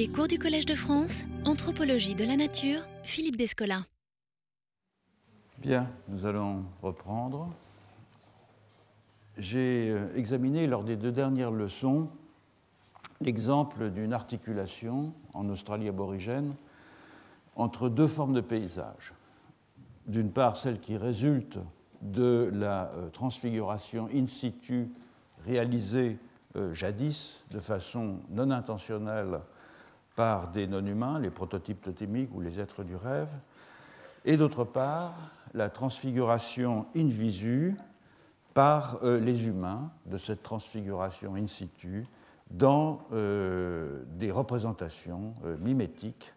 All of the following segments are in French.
Les cours du Collège de France, Anthropologie de la Nature, Philippe Descola. Bien, nous allons reprendre. J'ai euh, examiné lors des deux dernières leçons l'exemple d'une articulation en Australie aborigène entre deux formes de paysage. D'une part, celle qui résulte de la euh, transfiguration in situ réalisée euh, jadis de façon non intentionnelle par des non-humains, les prototypes totémiques ou les êtres du rêve, et d'autre part, la transfiguration in visu par euh, les humains de cette transfiguration in situ dans des représentations mimétiques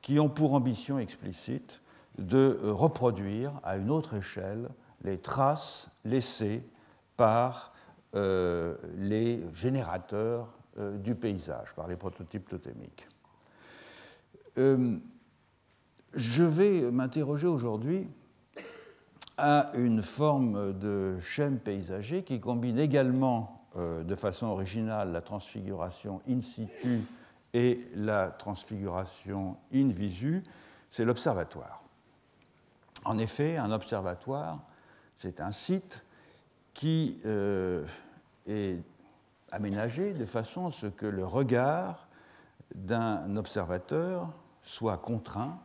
qui ont pour ambition explicite de reproduire à une autre échelle les traces laissées par euh, les générateurs euh, du paysage, par les prototypes totémiques. Euh, je vais m'interroger aujourd'hui à une forme de schème paysager qui combine également de façon originale la transfiguration in situ et la transfiguration in visu, c'est l'observatoire. En effet, un observatoire c'est un site qui euh, est aménagé de façon à ce que le regard d'un observateur soit contraint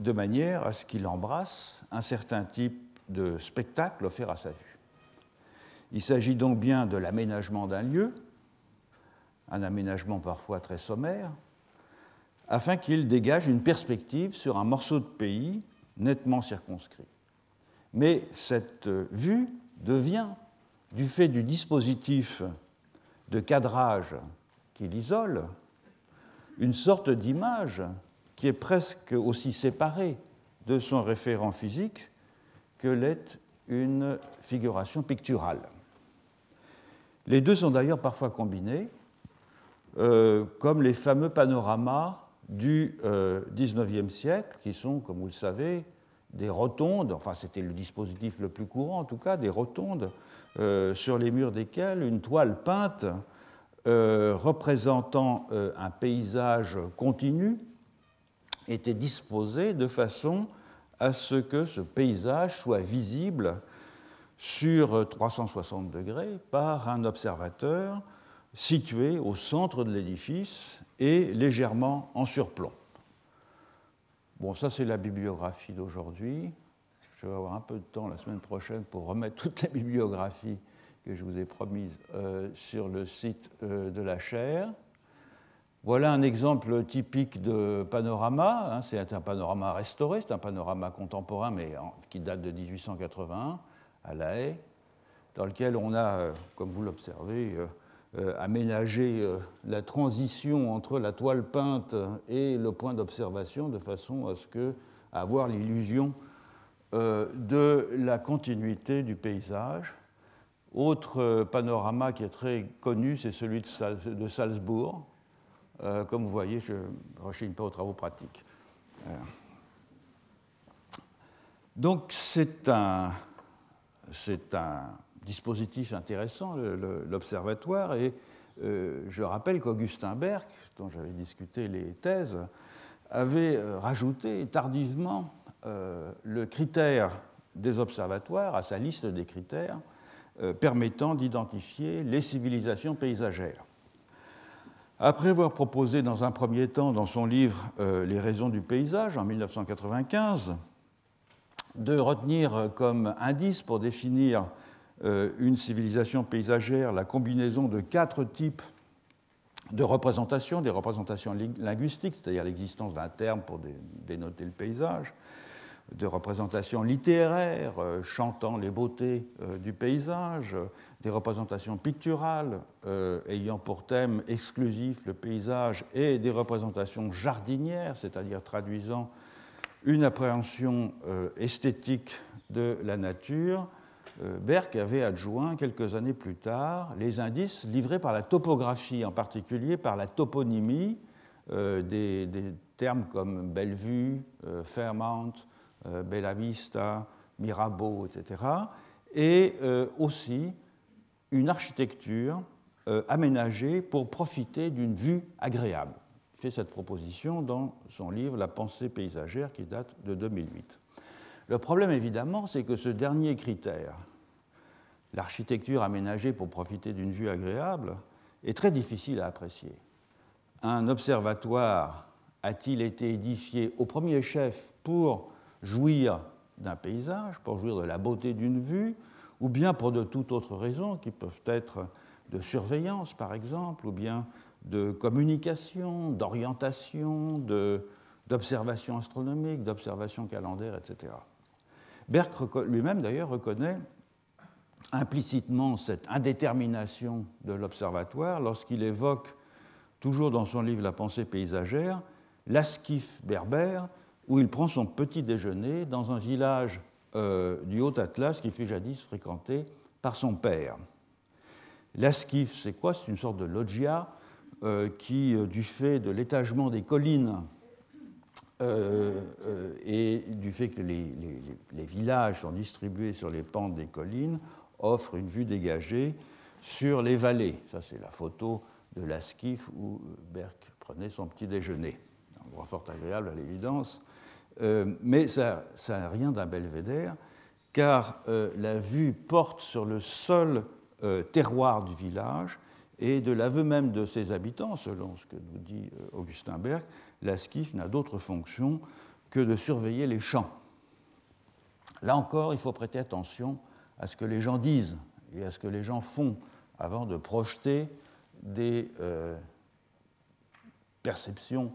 de manière à ce qu'il embrasse un certain type de spectacle offert à sa vue. Il s'agit donc bien de l'aménagement d'un lieu, un aménagement parfois très sommaire, afin qu'il dégage une perspective sur un morceau de pays nettement circonscrit. Mais cette vue devient, du fait du dispositif de cadrage qui l'isole, une sorte d'image qui est presque aussi séparée de son référent physique que l'est une figuration picturale. Les deux sont d'ailleurs parfois combinés, euh, comme les fameux panoramas du euh, siècle, qui sont, comme vous le savez, des rotondes, enfin c'était le dispositif le plus courant en tout cas, des rotondes euh, sur les murs desquelles une toile peinte euh, représentant euh, un paysage continu était disposée de façon à ce que ce paysage soit visible sur 360 degrés par un observateur situé au centre de l'édifice et légèrement en surplomb. Bon, ça c'est la bibliographie d'aujourd'hui. Je vais avoir un peu de temps la semaine prochaine pour remettre toutes les bibliographies que je vous ai promises euh, sur le site euh, de la chaire. Voilà un exemple typique de panorama. Hein. c'est un panorama restauré, c'est un panorama contemporain, mais qui date de 1881 à La Haye, dans lequel on a, euh, comme vous l'observez, euh, la transition entre la toile peinte et le point d'observation de façon à ce que avoir l'illusion de la continuité du paysage. Autre panorama qui est très connu, c'est celui de Salzbourg. Comme vous voyez, je ne rechigne pas aux travaux pratiques. Donc c'est un, un dispositif intéressant, l'observatoire, et euh, je rappelle qu'Augustin Berck, dont j'avais discuté les thèses, avait euh, rajouté tardivement euh, le critère des observatoires à sa liste des critères permettant d'identifier les civilisations paysagères. Après avoir proposé dans un premier temps dans son livre Les raisons du paysage en 1995 de retenir comme indice pour définir euh, une civilisation paysagère la combinaison de quatre types de représentations, des représentations linguistiques, c'est-à-dire l'existence d'un terme pour dénoter le paysage, de représentations littéraires euh, chantant les beautés euh, du paysage, des représentations picturales ayant pour thème exclusif le paysage et des représentations jardinières, c'est-à-dire traduisant une appréhension esthétique de la nature, euh, Berck avait adjoint quelques années plus tard les indices livrés par la topographie, en particulier par la toponymie euh, des, termes comme Bellevue, euh, Fairmount, Bella Vista, Mirabeau, etc. Et aussi une architecture aménagée pour profiter d'une vue agréable. fait cette proposition dans son livre La pensée paysagère qui date de 2008. Le problème, évidemment, c'est que ce dernier critère, l'architecture aménagée pour profiter d'une vue agréable, est très difficile à apprécier. Un observatoire a-t-il été édifié au premier chef pour jouir d'un paysage, pour jouir de la beauté d'une vue, ou bien pour de toute autre raison, qui peuvent être de surveillance par exemple, ou bien de communication, d'orientation, d'observation astronomique, d'observation calendaire, etc. Berck lui-même d'ailleurs reconnaît implicitement cette indétermination de l'observatoire lorsqu'il évoque, toujours dans son livre La pensée paysagère, l'Askif berbère, où il prend son petit déjeuner dans un village euh, du Haut-Atlas qui fut jadis fréquenté par son père. L'Askif, c'est quoi? C'est une sorte de loggia euh, qui, euh, du fait de l'étagement des collines et du fait que les, villages sont distribués sur les pentes des collines, offre une vue dégagée sur les vallées. Ça, c'est la photo de l'Askif où Berck prenait son petit déjeuner. Un endroit fort agréable à l'évidence. Euh, mais ça n'a rien d'un belvédère, car euh, la vue porte sur le seul euh, terroir du village et de l'aveu même de ses habitants, selon ce que nous dit Augustin Berck, l'Askif n'a d'autre fonction que de surveiller les champs. Là encore, il faut prêter attention à ce que les gens disent et à ce que les gens font avant de projeter des perceptions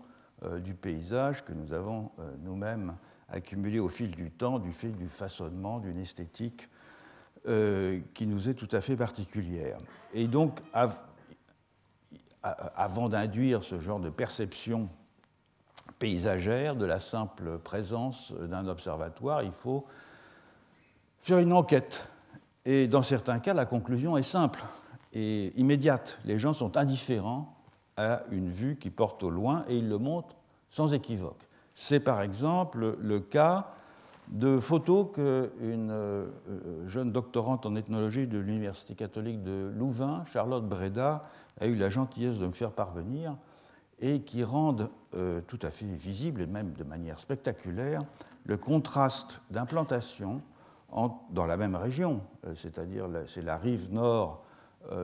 du paysage que nous avons euh, nous-mêmes accumulées au fil du temps du fait du façonnement d'une esthétique qui nous est tout à fait particulière. Et donc, avant d'induire ce genre de perception paysagère de la simple présence d'un observatoire, il faut faire une enquête. Et dans certains cas, la conclusion est simple et immédiate. Les gens sont indifférents à une vue qui porte au loin et ils le montrent sans équivoque. C'est par exemple le cas de photos qu'une euh, jeune doctorante en ethnologie de l'Université catholique de Louvain, Charlotte Breda, a eu la gentillesse de me faire parvenir et qui rendent euh, tout à fait visible et même de manière spectaculaire le contraste d'implantation dans la même région, euh, c'est-à-dire c'est la rive nord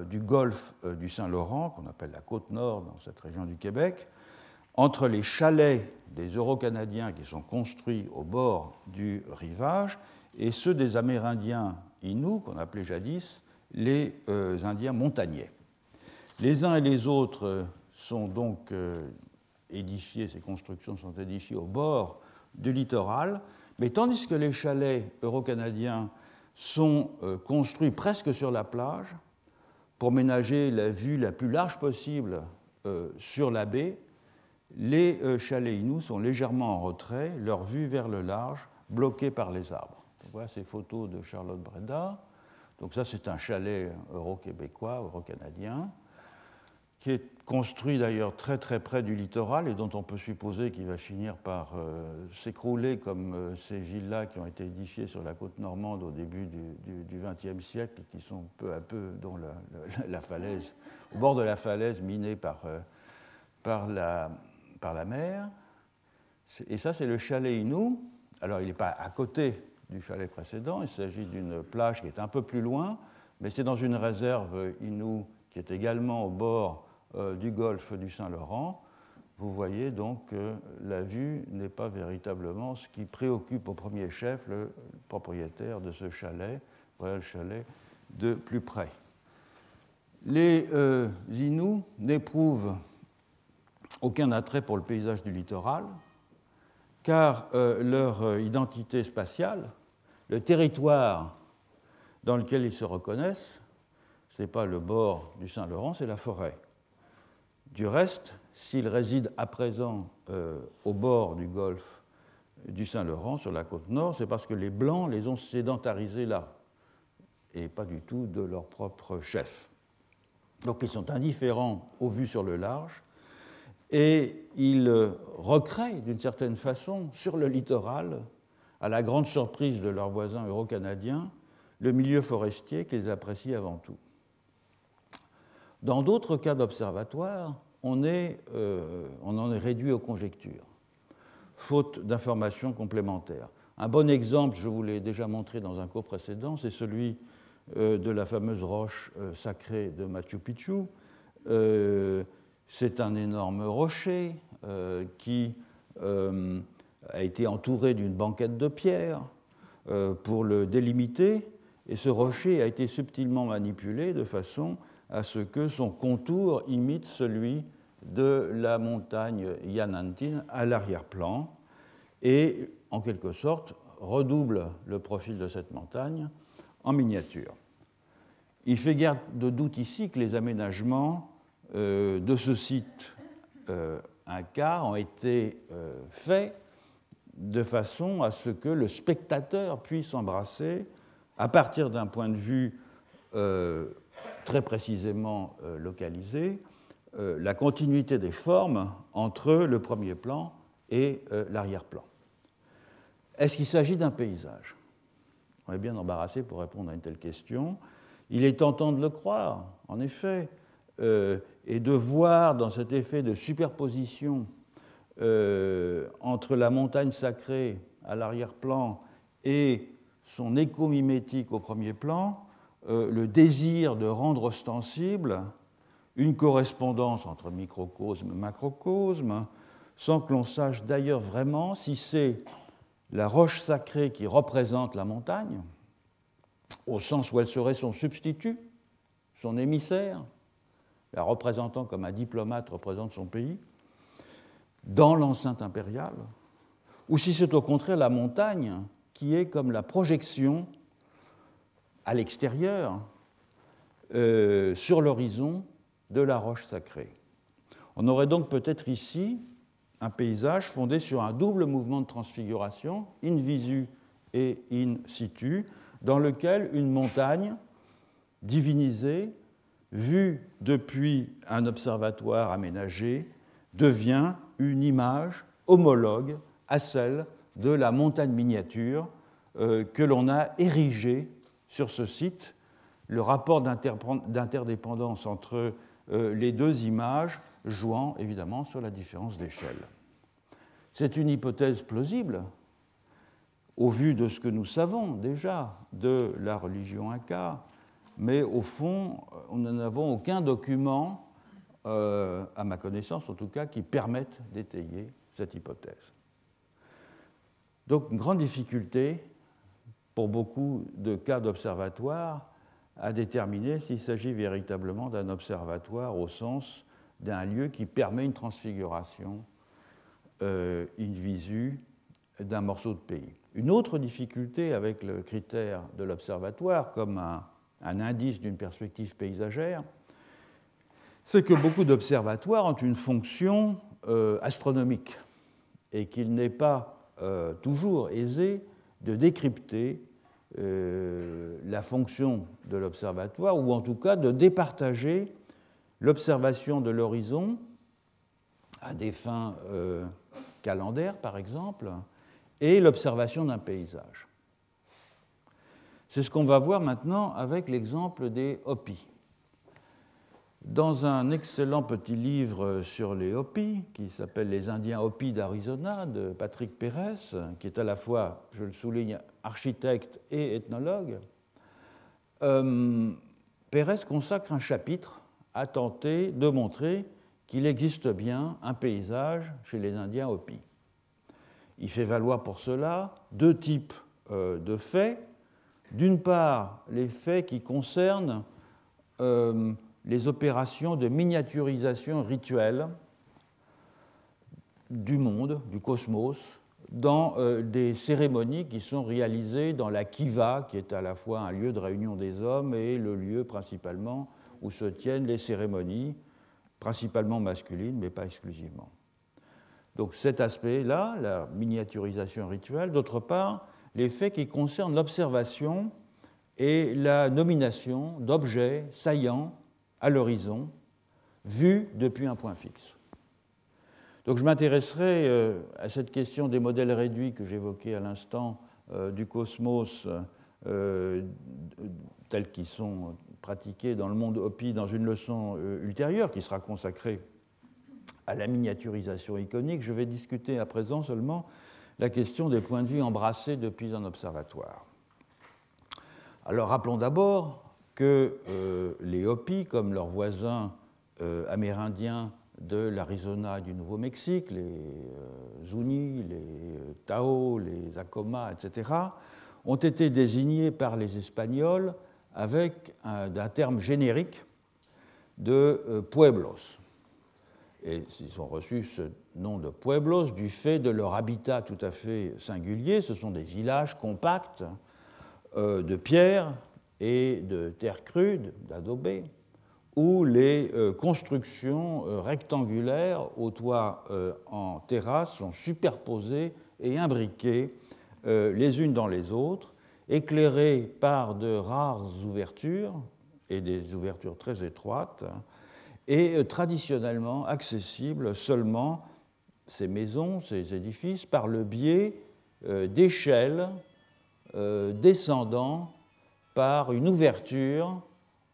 du golfe euh, du Saint-Laurent, qu'on appelle la côte nord dans cette région du Québec, entre les chalets des Euro-Canadiens qui sont construits au bord du rivage et ceux des Amérindiens Inuits, qu'on appelait jadis les Indiens montagnais. Les uns et les autres sont donc édifiés, ces constructions sont édifiées au bord du littoral, mais tandis que les chalets euro-canadiens sont euh, construits presque sur la plage pour ménager la vue la plus large possible euh, sur la baie, les euh, chalets Inuits sont légèrement en retrait, leur vue vers le large bloquée par les arbres. voilà ces photos de Charlotte Breda. Donc ça, c'est un chalet euro-québécois, euro-canadien qui est construit d'ailleurs très très près du littoral et dont on peut supposer qu'il va finir par euh, s'écrouler comme euh, ces villas qui ont été édifiées sur la côte normande au début du XXe siècle et qui sont peu à peu, dont la, falaise, au bord de la falaise minée par, euh, par, la, par la mer. Et ça, c'est le chalet Inou. Alors, il n'est pas à côté du chalet précédent, il s'agit d'une plage qui est un peu plus loin, mais c'est dans une réserve Inou qui est également au bord du golfe du Saint-Laurent, vous voyez donc que la vue n'est pas véritablement ce qui préoccupe au premier chef le propriétaire de ce chalet, le chalet de plus près. Les euh, n'éprouvent aucun attrait pour le paysage du littoral, car euh, leur identité spatiale, le territoire dans lequel ils se reconnaissent, ce n'est pas le bord du Saint-Laurent, c'est la forêt. Du reste, s'ils résident à présent euh, au bord du golfe du Saint-Laurent, sur la côte nord, c'est parce que les Blancs les ont sédentarisés là, et pas du tout de leur propre chef. Donc ils sont indifférents aux vues sur le large, et ils recréent d'une certaine façon sur le littoral, à la grande surprise de leurs voisins euro-canadiens, le milieu forestier qu'ils apprécient avant tout. Dans d'autres cas d'observatoire, on, est, on en est réduit aux conjectures, faute d'informations complémentaires. Un bon exemple, je vous l'ai déjà montré dans un cours précédent, c'est celui de la fameuse roche sacrée de Machu Picchu. C'est un énorme rocher qui a été entouré d'une banquette de pierre pour le délimiter, et ce rocher a été subtilement manipulé de façon à ce que son contour imite celui de la montagne Yanantin à l'arrière-plan et, en quelque sorte, redouble le profil de cette montagne en miniature. Il fait guère de doute ici que les aménagements euh, de ce site euh, Inca ont été euh, faits de façon à ce que le spectateur puisse embrasser, à partir d'un point de vue euh, très précisément localisé, la continuité des formes entre le premier plan et l'arrière-plan. Est-ce qu'il s'agit d'un paysage? On est bien embarrassé pour répondre à une telle question. Il est tentant de le croire, en effet, et de voir dans cet effet de superposition euh, entre la montagne sacrée à l'arrière-plan et son écho mimétique au premier plan, euh, le désir de rendre ostensible une correspondance entre microcosme et macrocosme, sans que l'on sache d'ailleurs vraiment si c'est la roche sacrée qui représente la montagne, au sens où elle serait son substitut, son émissaire, la représentant comme un diplomate représente son pays, dans l'enceinte impériale, ou si c'est au contraire la montagne qui est comme la projection à l'extérieur, euh, sur l'horizon de la roche sacrée. On aurait donc peut-être ici un paysage fondé sur un double mouvement de transfiguration, in visu et in situ, dans lequel une montagne divinisée, vue depuis un observatoire aménagé, devient une image homologue à celle de la montagne miniature euh, que l'on a érigée sur ce site. Le rapport d'interdépendance entre les deux images jouant évidemment sur la différence d'échelle. C'est une hypothèse plausible au vu de ce que nous savons déjà de la religion inca, mais au fond, nous n'en avons aucun document euh, à ma connaissance en tout cas, qui permettent d'étayer cette hypothèse. Donc une grande difficulté pour beaucoup de cas d'observatoire à déterminer s'il s'agit véritablement d'un observatoire au sens d'un lieu qui permet une transfiguration euh, in visu d'un morceau de pays. Une autre difficulté avec le critère de l'observatoire comme un indice d'une perspective paysagère, c'est que beaucoup d'observatoires ont une fonction euh, astronomique et qu'il n'est pas euh, toujours aisé de décrypter euh, la fonction de l'observatoire ou en tout cas de départager l'observation de l'horizon à des fins calendaires par exemple et l'observation d'un paysage. C'est ce qu'on va voir maintenant avec l'exemple des Hopis. Dans un excellent petit livre sur les Hopis, qui s'appelle Les Indiens Hopis d'Arizona, de Patrick Pérez, qui est à la fois, je le souligne, architecte et ethnologue, euh, Pérez consacre un chapitre à tenter de montrer qu'il existe bien un paysage chez les Indiens Hopis. Il fait valoir pour cela deux types euh, de faits. D'une part, les faits qui concernent euh, les opérations de miniaturisation rituelle du monde, du cosmos, dans euh, des cérémonies qui sont réalisées dans la kiva, qui est à la fois un lieu de réunion des hommes et le lieu principalement où se tiennent les cérémonies, principalement masculines, mais pas exclusivement. Donc cet aspect-là, la miniaturisation rituelle, d'autre part, les faits qui concernent l'observation et la nomination d'objets saillants à l'horizon, vu depuis un point fixe. Donc je m'intéresserai euh, à cette question des modèles réduits que j'évoquais à l'instant euh, du cosmos euh, tels qu'ils sont pratiqués dans le monde Hopi dans une leçon ultérieure qui sera consacrée à la miniaturisation iconique, je vais discuter à présent seulement la question des points de vue embrassés depuis un observatoire. Alors rappelons d'abord que euh, les Hopis, comme leurs voisins euh, amérindiens de l'Arizona et du Nouveau-Mexique, les euh, Zuni, les Tao, les Acoma, etc., ont été désignés par les Espagnols avec un, terme générique de pueblos. Et ils ont reçu ce nom de pueblos du fait de leur habitat tout à fait singulier. Ce sont des villages compacts de pierre et de terre crude, d'adobé, où les euh, constructions euh, rectangulaires au toit euh, en terrasse sont superposées et imbriquées les unes dans les autres, éclairées par de rares ouvertures, et des ouvertures très étroites, et traditionnellement accessibles seulement, ces maisons, ces édifices, par le biais d'échelles descendant par une ouverture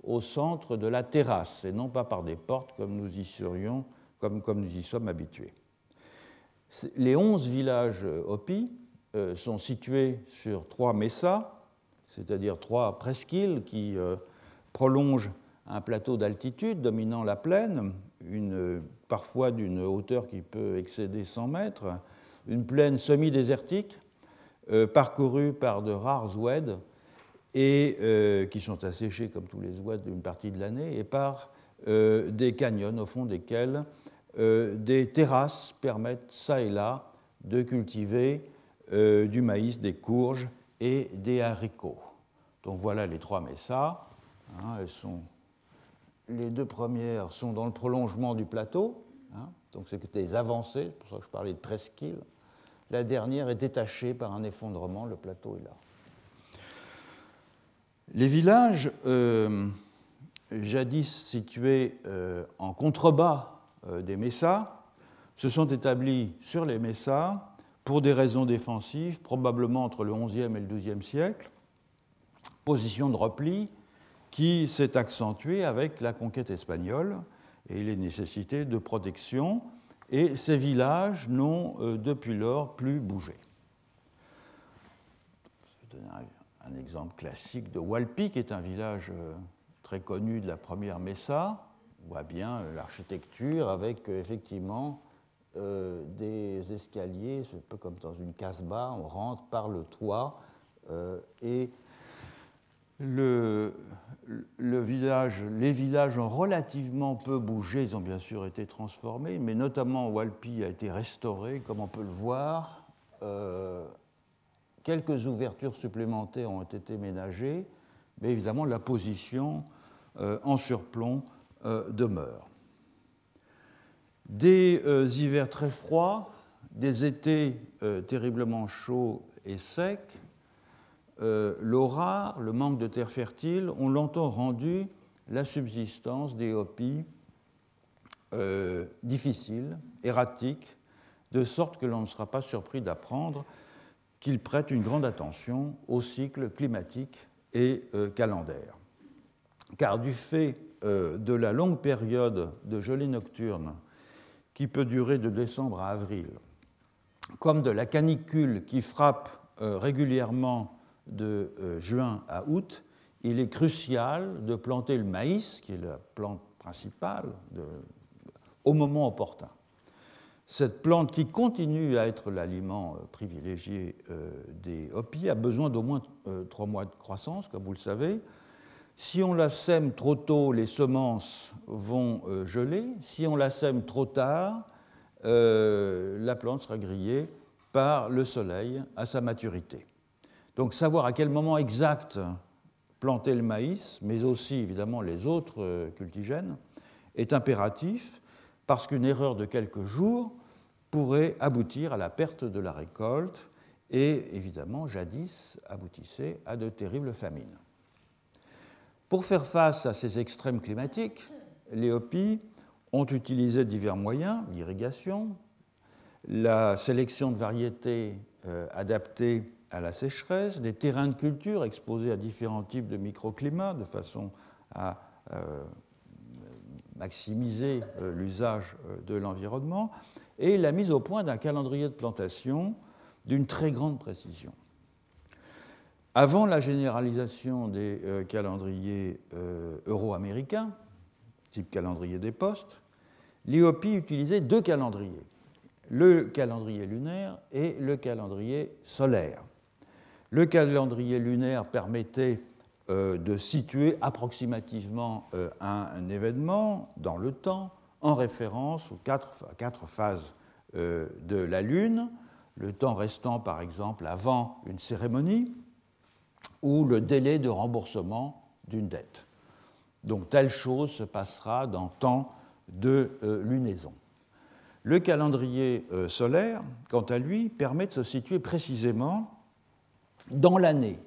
au centre de la terrasse et non pas par des portes comme nous y, serions, comme, nous y sommes habitués. Les onze villages Hopi euh, sont situés sur trois messas, c'est-à-dire trois presqu'îles qui euh, prolongent un plateau d'altitude dominant la plaine, parfois d'une hauteur qui peut excéder 100 mètres, une plaine semi-désertique euh, parcourue par de rares oueds et euh, qui sont asséchés comme tous les oies d'une partie de l'année, et par euh, des canyons au fond desquels euh, des terrasses permettent ça et là de cultiver du maïs, des courges et des haricots. Donc voilà les trois messas. Hein, elles sont, les deux premières sont dans le prolongement du plateau, hein, donc c'est des avancées, c'est pour ça que je parlais de presqu'île. La dernière est détachée par un effondrement, le plateau est là. Les villages, euh, jadis situés euh, en contrebas euh, des messas, se sont établis sur les messas pour des raisons défensives, probablement entre le XIe et le XIIe siècle, position de repli qui s'est accentuée avec la conquête espagnole et les nécessités de protection, et ces villages n'ont depuis lors plus bougé exemple classique de Walpi, qui est un village euh, très connu de la première Messa. On voit bien euh, l'architecture avec euh, effectivement des escaliers, c'est un peu comme dans une casse-bas, on rentre par le toit et les villages ont relativement peu bougé, ils ont bien sûr été transformés, mais notamment Walpi a été restauré, comme on peut le voir, Quelques ouvertures supplémentaires ont été ménagées, mais évidemment la position euh, en surplomb euh, demeure. Des euh, hivers très froids, des étés terriblement chauds et secs, l'eau rare, le manque de terre fertile ont longtemps rendu la subsistance des hopis difficile, erratique, de sorte que l'on ne sera pas surpris d'apprendre qu'il prête une grande attention au cycle climatique et euh, calendaire. Car du fait euh, de la longue période de gelée nocturne qui peut durer de décembre à avril, comme de la canicule qui frappe euh, régulièrement de juin à août, il est crucial de planter le maïs, qui est la plante principale, au moment opportun. Cette plante qui continue à être l'aliment euh, privilégié euh, des hopis a besoin d'au moins euh, trois mois de croissance, comme vous le savez. Si on la sème trop tôt, les semences vont geler. Si on la sème trop tard, la plante sera grillée par le soleil à sa maturité. Donc savoir à quel moment exact planter le maïs, mais aussi évidemment les autres cultigènes, est impératif parce qu'une erreur de quelques jours pourrait aboutir à la perte de la récolte et évidemment, jadis, aboutissait à de terribles famines. Pour faire face à ces extrêmes climatiques, les Hopis ont utilisé divers moyens d'irrigation, la sélection de variétés euh, adaptées à la sécheresse, des terrains de culture exposés à différents types de microclimats de façon à euh, maximiser l'usage de l'environnement, et la mise au point d'un calendrier de plantation d'une très grande précision. Avant la généralisation des calendriers euro-américains, type calendrier des postes, l'IOPI utilisait deux calendriers, le calendrier lunaire et le calendrier solaire. Le calendrier lunaire permettait euh, de situer approximativement euh, un, événement dans le temps en référence aux quatre, phases euh, de la Lune, le temps restant par exemple avant une cérémonie ou le délai de remboursement d'une dette. Donc telle chose se passera dans temps de euh, lunaison. Le calendrier euh, solaire, quant à lui, permet de se situer précisément dans l'année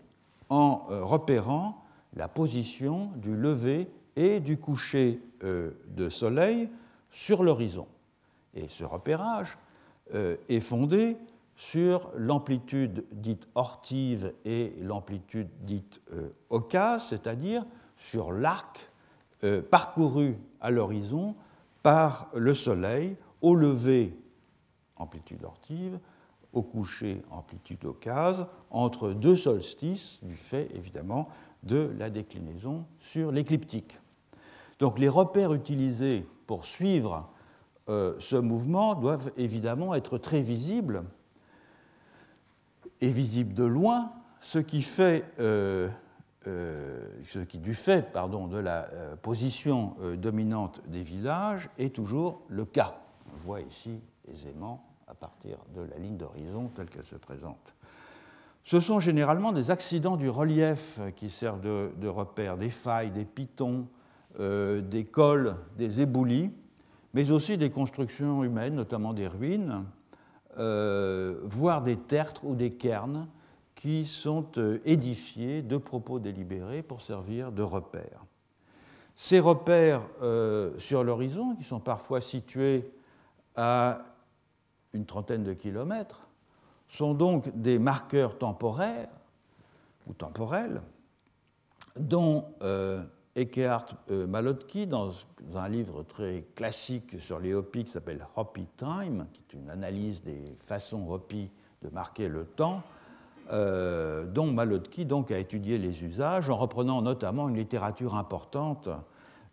en repérant la position du lever et du coucher de soleil sur l'horizon. Et ce repérage est fondé sur l'amplitude dite ortive et l'amplitude dite ocase, c'est-à-dire sur l'arc parcouru à l'horizon par le Soleil au lever, amplitude ortive, au coucher, amplitude ocase, entre deux solstices, du fait évidemment de la déclinaison sur l'écliptique. Donc les repères utilisés pour suivre euh, ce mouvement doivent évidemment être très visibles et visibles de loin, ce qui fait euh, euh, ce qui, du fait pardon, de la position dominante des villages, est toujours le cas. On voit ici aisément à partir de la ligne d'horizon telle qu'elle se présente. Ce sont généralement des accidents du relief qui servent de, de repères, des failles, des pitons, des cols, des éboulis, mais aussi des constructions humaines, notamment des ruines, voire des tertres ou des cairns qui sont euh, édifiés de propos délibérés pour servir de repères. Ces repères euh, sur l'horizon, qui sont parfois situés à une trentaine de kilomètres, sont donc des marqueurs temporaires ou temporels dont euh, Malotki, dans, un livre très classique sur les Hopis qui s'appelle Hopi Time, qui est une analyse des façons Hopi de marquer le temps, euh, dont Malotki donc, a étudié les usages, en reprenant notamment une littérature importante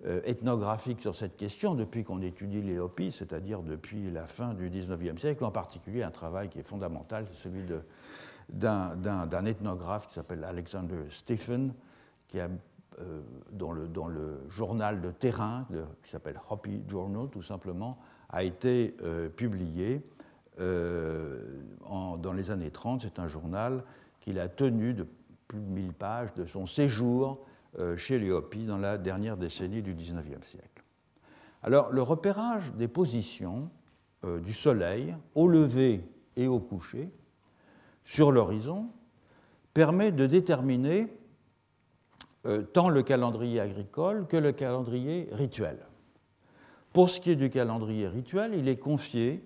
euh, ethnographique sur cette question depuis qu'on étudie les Hopis, c'est-à-dire depuis la fin du XIXe siècle, en particulier un travail qui est fondamental, celui d'un ethnographe qui s'appelle Alexander Stephen, qui a, euh, dont, le, journal de terrain, qui s'appelle Hopi Journal tout simplement, a été publié euh, dans les années 30. C'est un journal qu'il a tenu de plus de 1000 pages de son séjour euh, chez les Hopis dans la dernière décennie du XIXe siècle. Alors, le repérage des positions euh, du Soleil au lever et au coucher sur l'horizon permet de déterminer tant le calendrier agricole que le calendrier rituel. Pour ce qui est du calendrier rituel, il est confié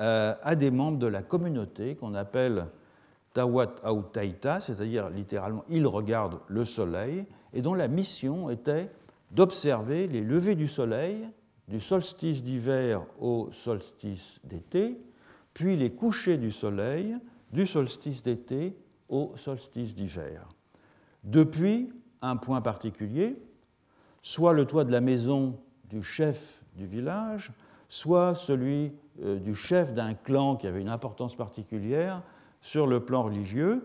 euh, à des membres de la communauté qu'on appelle Tawat Autaita, c'est-à-dire littéralement ils regardent le soleil, et dont la mission était d'observer les levées du soleil du solstice d'hiver au solstice d'été, puis les couchers du soleil du solstice d'été au solstice d'hiver. Depuis un point particulier, soit le toit de la maison du chef du village, soit celui euh, du chef d'un clan qui avait une importance particulière sur le plan religieux,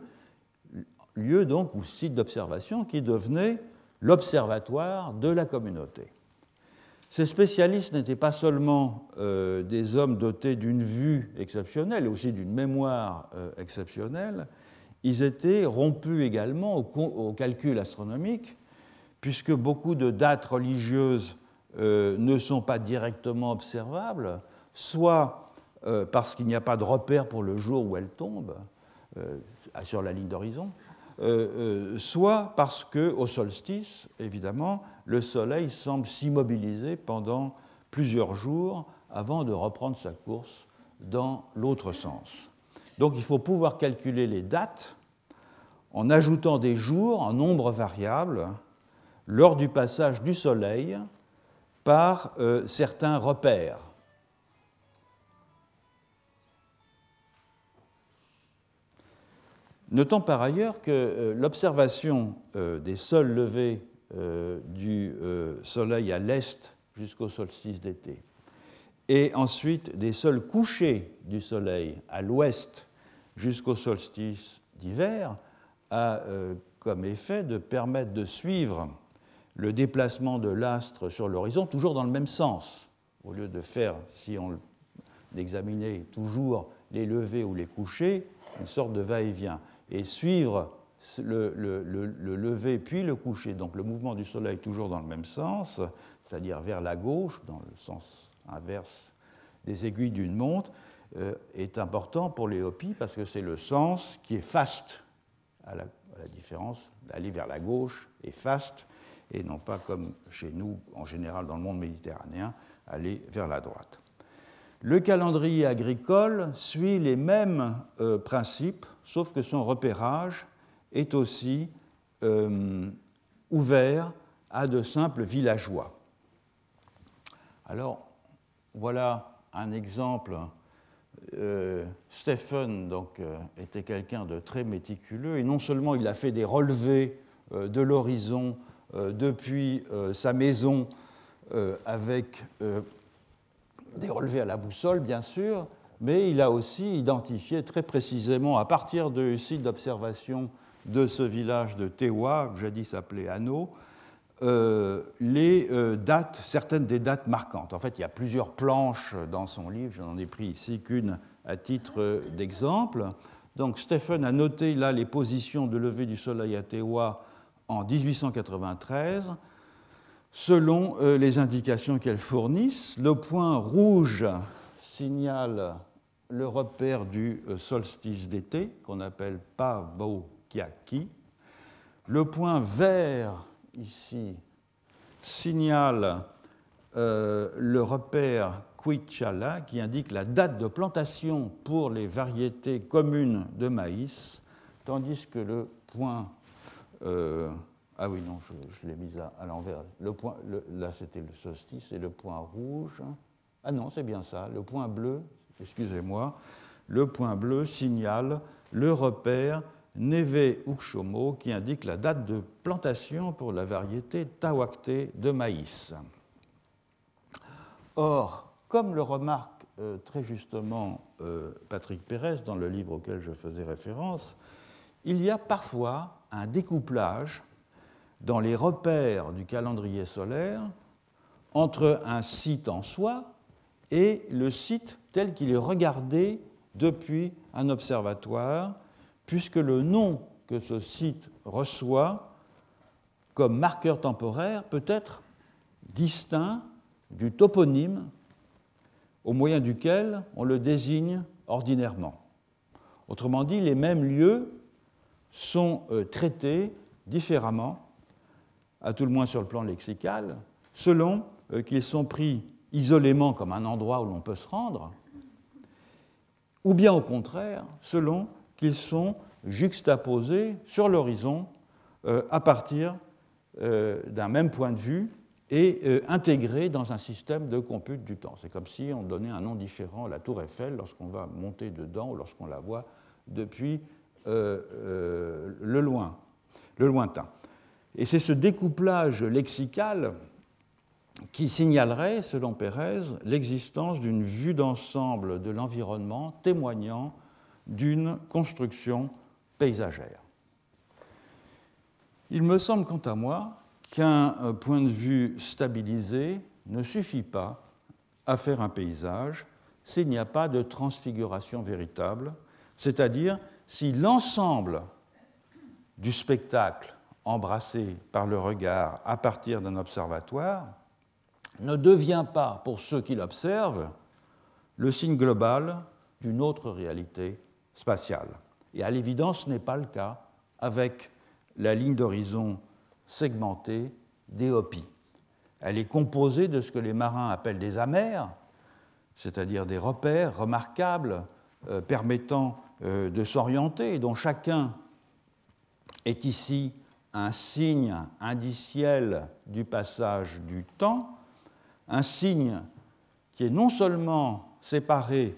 lieu donc ou site d'observation qui devenait l'observatoire de la communauté. Ces spécialistes n'étaient pas seulement euh, des hommes dotés d'une vue exceptionnelle aussi d'une mémoire euh, exceptionnelle, ils étaient rompus également au, au, calcul astronomique, puisque beaucoup de dates religieuses ne sont pas directement observables, soit euh, parce qu'il n'y a pas de repère pour le jour où elle tombe euh, sur la ligne d'horizon, euh, soit parce qu'au solstice, évidemment, le Soleil semble s'immobiliser pendant plusieurs jours avant de reprendre sa course dans l'autre sens. Donc il faut pouvoir calculer les dates en ajoutant des jours en nombre variable lors du passage du Soleil par euh, certains repères. Notons par ailleurs que euh, l'observation euh, des sols levés du Soleil à l'est jusqu'au solstice d'été, et ensuite des sols couchés du Soleil à l'ouest jusqu'au solstice d'hiver, a comme effet de permettre de suivre le déplacement de l'astre sur l'horizon, toujours dans le même sens, au lieu de faire, si on examinait toujours les levées ou les couchers, une sorte de va-et-vient, et suivre le, le, lever puis le coucher, donc le mouvement du Soleil toujours dans le même sens, c'est-à-dire vers la gauche, dans le sens inverse des aiguilles d'une montre, euh, est important pour les parce que c'est le sens qui est faste, à la, à la différence d'aller vers la gauche et faste et non pas comme chez nous, en général dans le monde méditerranéen, aller vers la droite. Le calendrier agricole suit les mêmes euh, principes, sauf que son repérage est aussi euh, ouvert à de simples villageois. Alors, voilà un exemple. Euh, Stephen donc, était quelqu'un de très méticuleux, et non seulement il a fait des relevés de l'horizon euh, depuis euh, sa maison euh, avec des relevés à la boussole, bien sûr, mais il a aussi identifié très précisément, à partir du site d'observation de ce village de Tewa, jadis appelé Anneau, les dates, certaines des dates marquantes. En fait, il y a plusieurs planches dans son livre, je n'en ai pris ici qu'une à titre d'exemple. Donc Stephen a noté là les positions de lever du soleil à Tewa en 1893, selon euh, les indications qu'elles fournissent. Le point rouge signale le repère du euh, solstice d'été, qu'on appelle Kiaki. Le point vert, ici, signale euh, le repère Quichala, qui indique la date de plantation pour les variétés communes de maïs, tandis que le point euh, ah oui, non, je, l'ai mis à, l'envers. Le point, là, c'était le solstice et le point rouge. Ah non, c'est bien ça. Le point bleu, excusez-moi, le point bleu signale le repère Neve Ukshomo qui indique la date de plantation pour la variété Tawakte de maïs. Or, comme le remarque euh, très justement euh, Patrick Pérez dans le livre auquel je faisais référence, il y a parfois un découplage dans les repères du calendrier solaire entre un site en soi et le site tel qu'il est regardé depuis un observatoire, puisque le nom que ce site reçoit comme marqueur temporaire peut être distinct du toponyme au moyen duquel on le désigne ordinairement. Autrement dit, les mêmes lieux sont euh, traités différemment, à tout le moins sur le plan lexical, selon euh, qu'ils sont pris isolément comme un endroit où l'on peut se rendre, ou bien au contraire, selon qu'ils sont juxtaposés sur l'horizon euh, à partir d'un même point de vue et intégrés dans un système de compute du temps. C'est comme si on donnait un nom différent à la tour Eiffel lorsqu'on va monter dedans ou lorsqu'on la voit depuis euh, euh, le loin, le lointain. Et c'est ce découplage lexical qui signalerait, selon Pérez, l'existence d'une vue d'ensemble de l'environnement témoignant d'une construction paysagère. Il me semble, quant à moi, qu'un euh, point de vue stabilisé ne suffit pas à faire un paysage s'il n'y a pas de transfiguration véritable, c'est-à-dire si l'ensemble du spectacle embrassé par le regard à partir d'un observatoire ne devient pas, pour ceux qui l'observent, le signe global d'une autre réalité spatiale. Et à l'évidence, ce n'est pas le cas avec la ligne d'horizon segmentée des Hopis. Elle est composée de ce que les marins appellent des amers, c'est-à-dire des repères remarquables euh, permettant euh, de s'orienter, dont chacun est ici un signe indiciel du passage du temps, un signe qui est non seulement séparé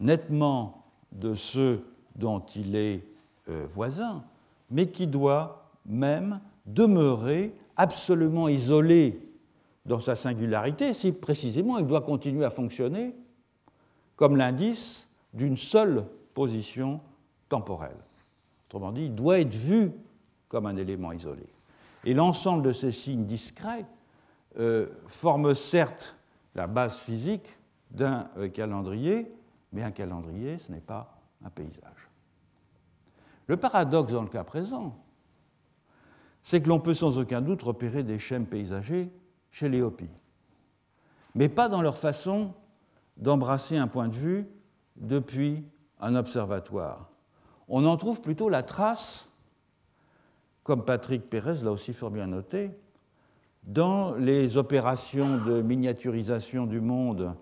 nettement de ceux dont il est euh, voisin, mais qui doit même demeurer absolument isolé dans sa singularité si précisément il doit continuer à fonctionner comme l'indice d'une seule position temporelle. Autrement dit, il doit être vu comme un élément isolé. Et l'ensemble de ces signes discrets euh, forme certes la base physique d'un euh, calendrier, mais un calendrier, ce n'est pas un paysage. Le paradoxe dans le cas présent, c'est que l'on peut sans aucun doute repérer des schèmes paysagers chez les Hopis, mais pas dans leur façon d'embrasser un point de vue depuis un observatoire. On en trouve plutôt la trace, comme Patrick Pérez l'a aussi fort bien noté, dans les opérations de miniaturisation du monde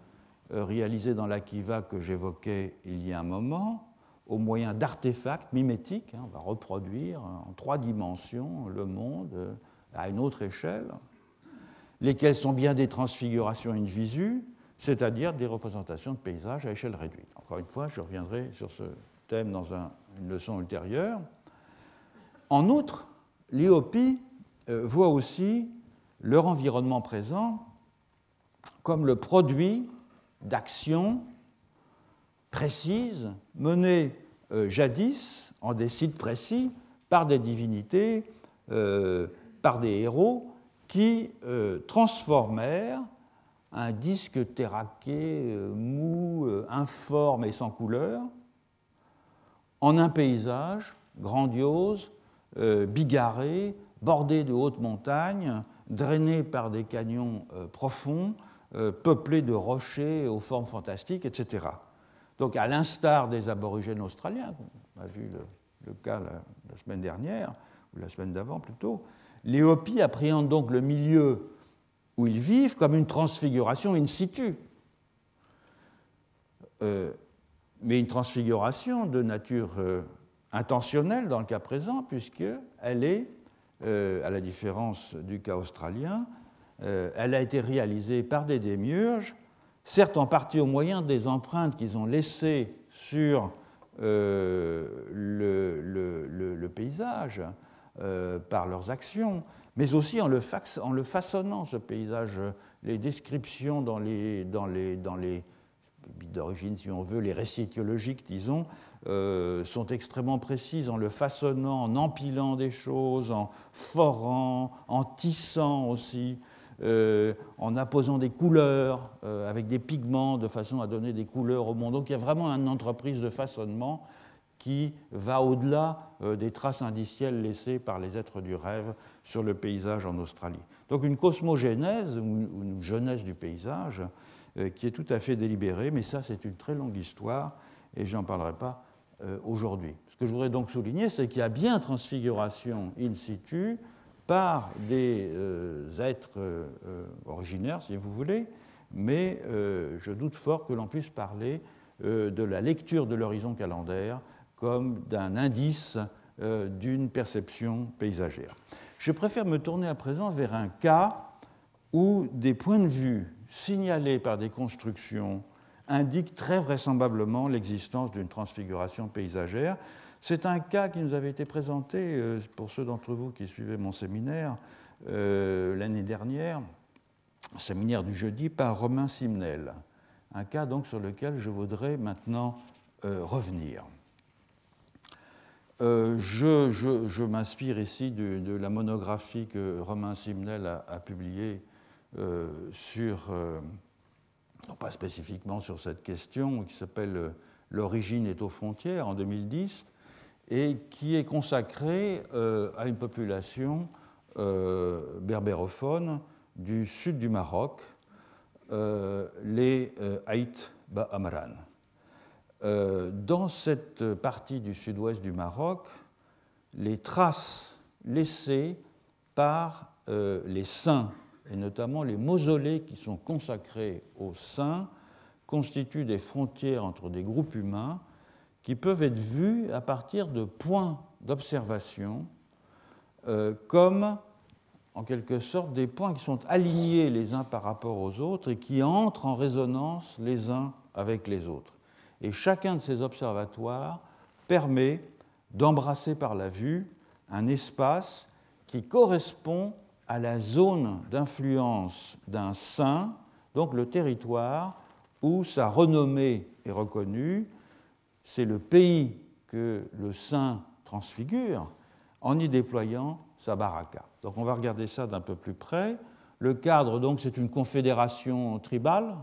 euh, réalisées dans l'Akiva que j'évoquais il y a un moment, au moyen d'artefacts mimétiques, hein, on va reproduire en trois dimensions le monde euh, à une autre échelle, lesquels sont bien des transfigurations in visu, c'est-à-dire des représentations de paysages à échelle réduite. Encore une fois, je reviendrai sur ce thème dans une leçon ultérieure. En outre, l'IOPI euh, voit aussi leur environnement présent comme le produit d'actions précises menées euh, jadis en des sites précis par des divinités, euh, par des héros qui transformèrent un disque terraqué, mou, informe et sans couleur, en un paysage grandiose, bigarré, bordé de hautes montagnes, drainé par des canyons euh, profonds, euh, peuplés de rochers aux formes fantastiques, etc. Donc, à l'instar des aborigènes australiens, on a vu le, cas la, semaine dernière, ou la semaine d'avant plutôt, les Hopis appréhendent donc le milieu où ils vivent comme une transfiguration in situ. Euh, mais une transfiguration de nature intentionnelle dans le cas présent, puisqu'elle est euh, à la différence du cas australien, euh, elle a été réalisée par des démiurges, certes en partie au moyen des empreintes qu'ils ont laissées sur euh, le, paysage par leurs actions, mais aussi en le, façonnant, ce paysage. Les descriptions dans les, dans d'origine, si on veut, les récits étiologiques, disons, euh, sont extrêmement précises en le façonnant, en empilant des choses, en forant, en tissant aussi, euh, en apposant des couleurs euh, avec des pigments de façon à donner des couleurs au monde. Donc il y a vraiment une entreprise de façonnement qui va au-delà des traces indicielles laissées par les êtres du rêve sur le paysage en Australie. Donc une cosmogénèse, ou une jeunesse du paysage, qui est tout à fait délibérée, mais ça c'est une très longue histoire et j'en parlerai pas euh, aujourd'hui. Ce que je voudrais donc souligner, c'est qu'il y a bien transfiguration in situ par des euh, êtres euh, originaires, si vous voulez, mais je doute fort que l'on puisse parler de la lecture de l'horizon calendaire comme d'un indice d'une perception paysagère. Je préfère me tourner à présent vers un cas où des points de vue signalés par des constructions indique très vraisemblablement l'existence d'une transfiguration paysagère. C'est un cas qui nous avait été présenté, euh, pour ceux d'entre vous qui suivaient mon séminaire, euh, l'année dernière, séminaire du jeudi, par Romain Simnel. Un cas donc sur lequel je voudrais maintenant euh, revenir. je, m'inspire ici de, la monographie que Romain Simnel a, publiée sur non pas spécifiquement sur cette question, qui s'appelle L'origine est aux frontières en 2010, et qui est consacrée euh, à une population euh, berbérophone du sud du Maroc, les Haït Ba'amran. Dans cette partie du sud-ouest du Maroc, les traces laissées par les saints et notamment les mausolées qui sont consacrés aux saints, constituent des frontières entre des groupes humains qui peuvent être vus à partir de points d'observation euh, comme en quelque sorte des points qui sont alignés les uns par rapport aux autres et qui entrent en résonance les uns avec les autres. Et chacun de ces observatoires permet d'embrasser par la vue un espace qui correspond à la zone d'influence d'un saint, donc le territoire où sa renommée est reconnue. C'est le pays que le saint transfigure en y déployant sa baraka. Donc on va regarder ça d'un peu plus près. Le cadre, donc, c'est une confédération tribale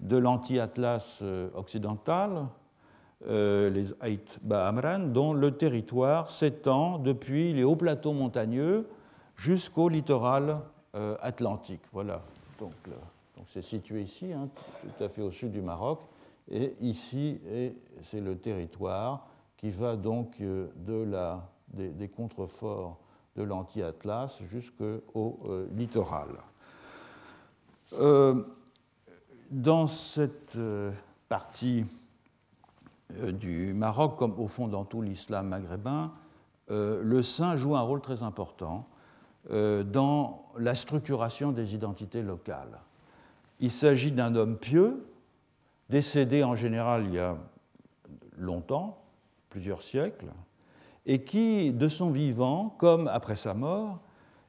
de l'anti-Atlas euh, occidental, euh, les Haït Bahamran, dont le territoire s'étend depuis les hauts plateaux montagneux jusqu'au littoral euh, atlantique. Voilà. Donc, c'est situé ici, hein, tout à fait au sud du Maroc. Et ici, c'est le territoire qui va donc de la, des contreforts de l'anti-Atlas jusqu'au euh, littoral. Euh, dans cette euh, partie du Maroc, comme au fond dans tout l'islam maghrébin, le saint joue un rôle très important dans la structuration des identités locales. Il s'agit d'un homme pieux, décédé en général il y a longtemps, plusieurs siècles, et qui, de son vivant, comme après sa mort,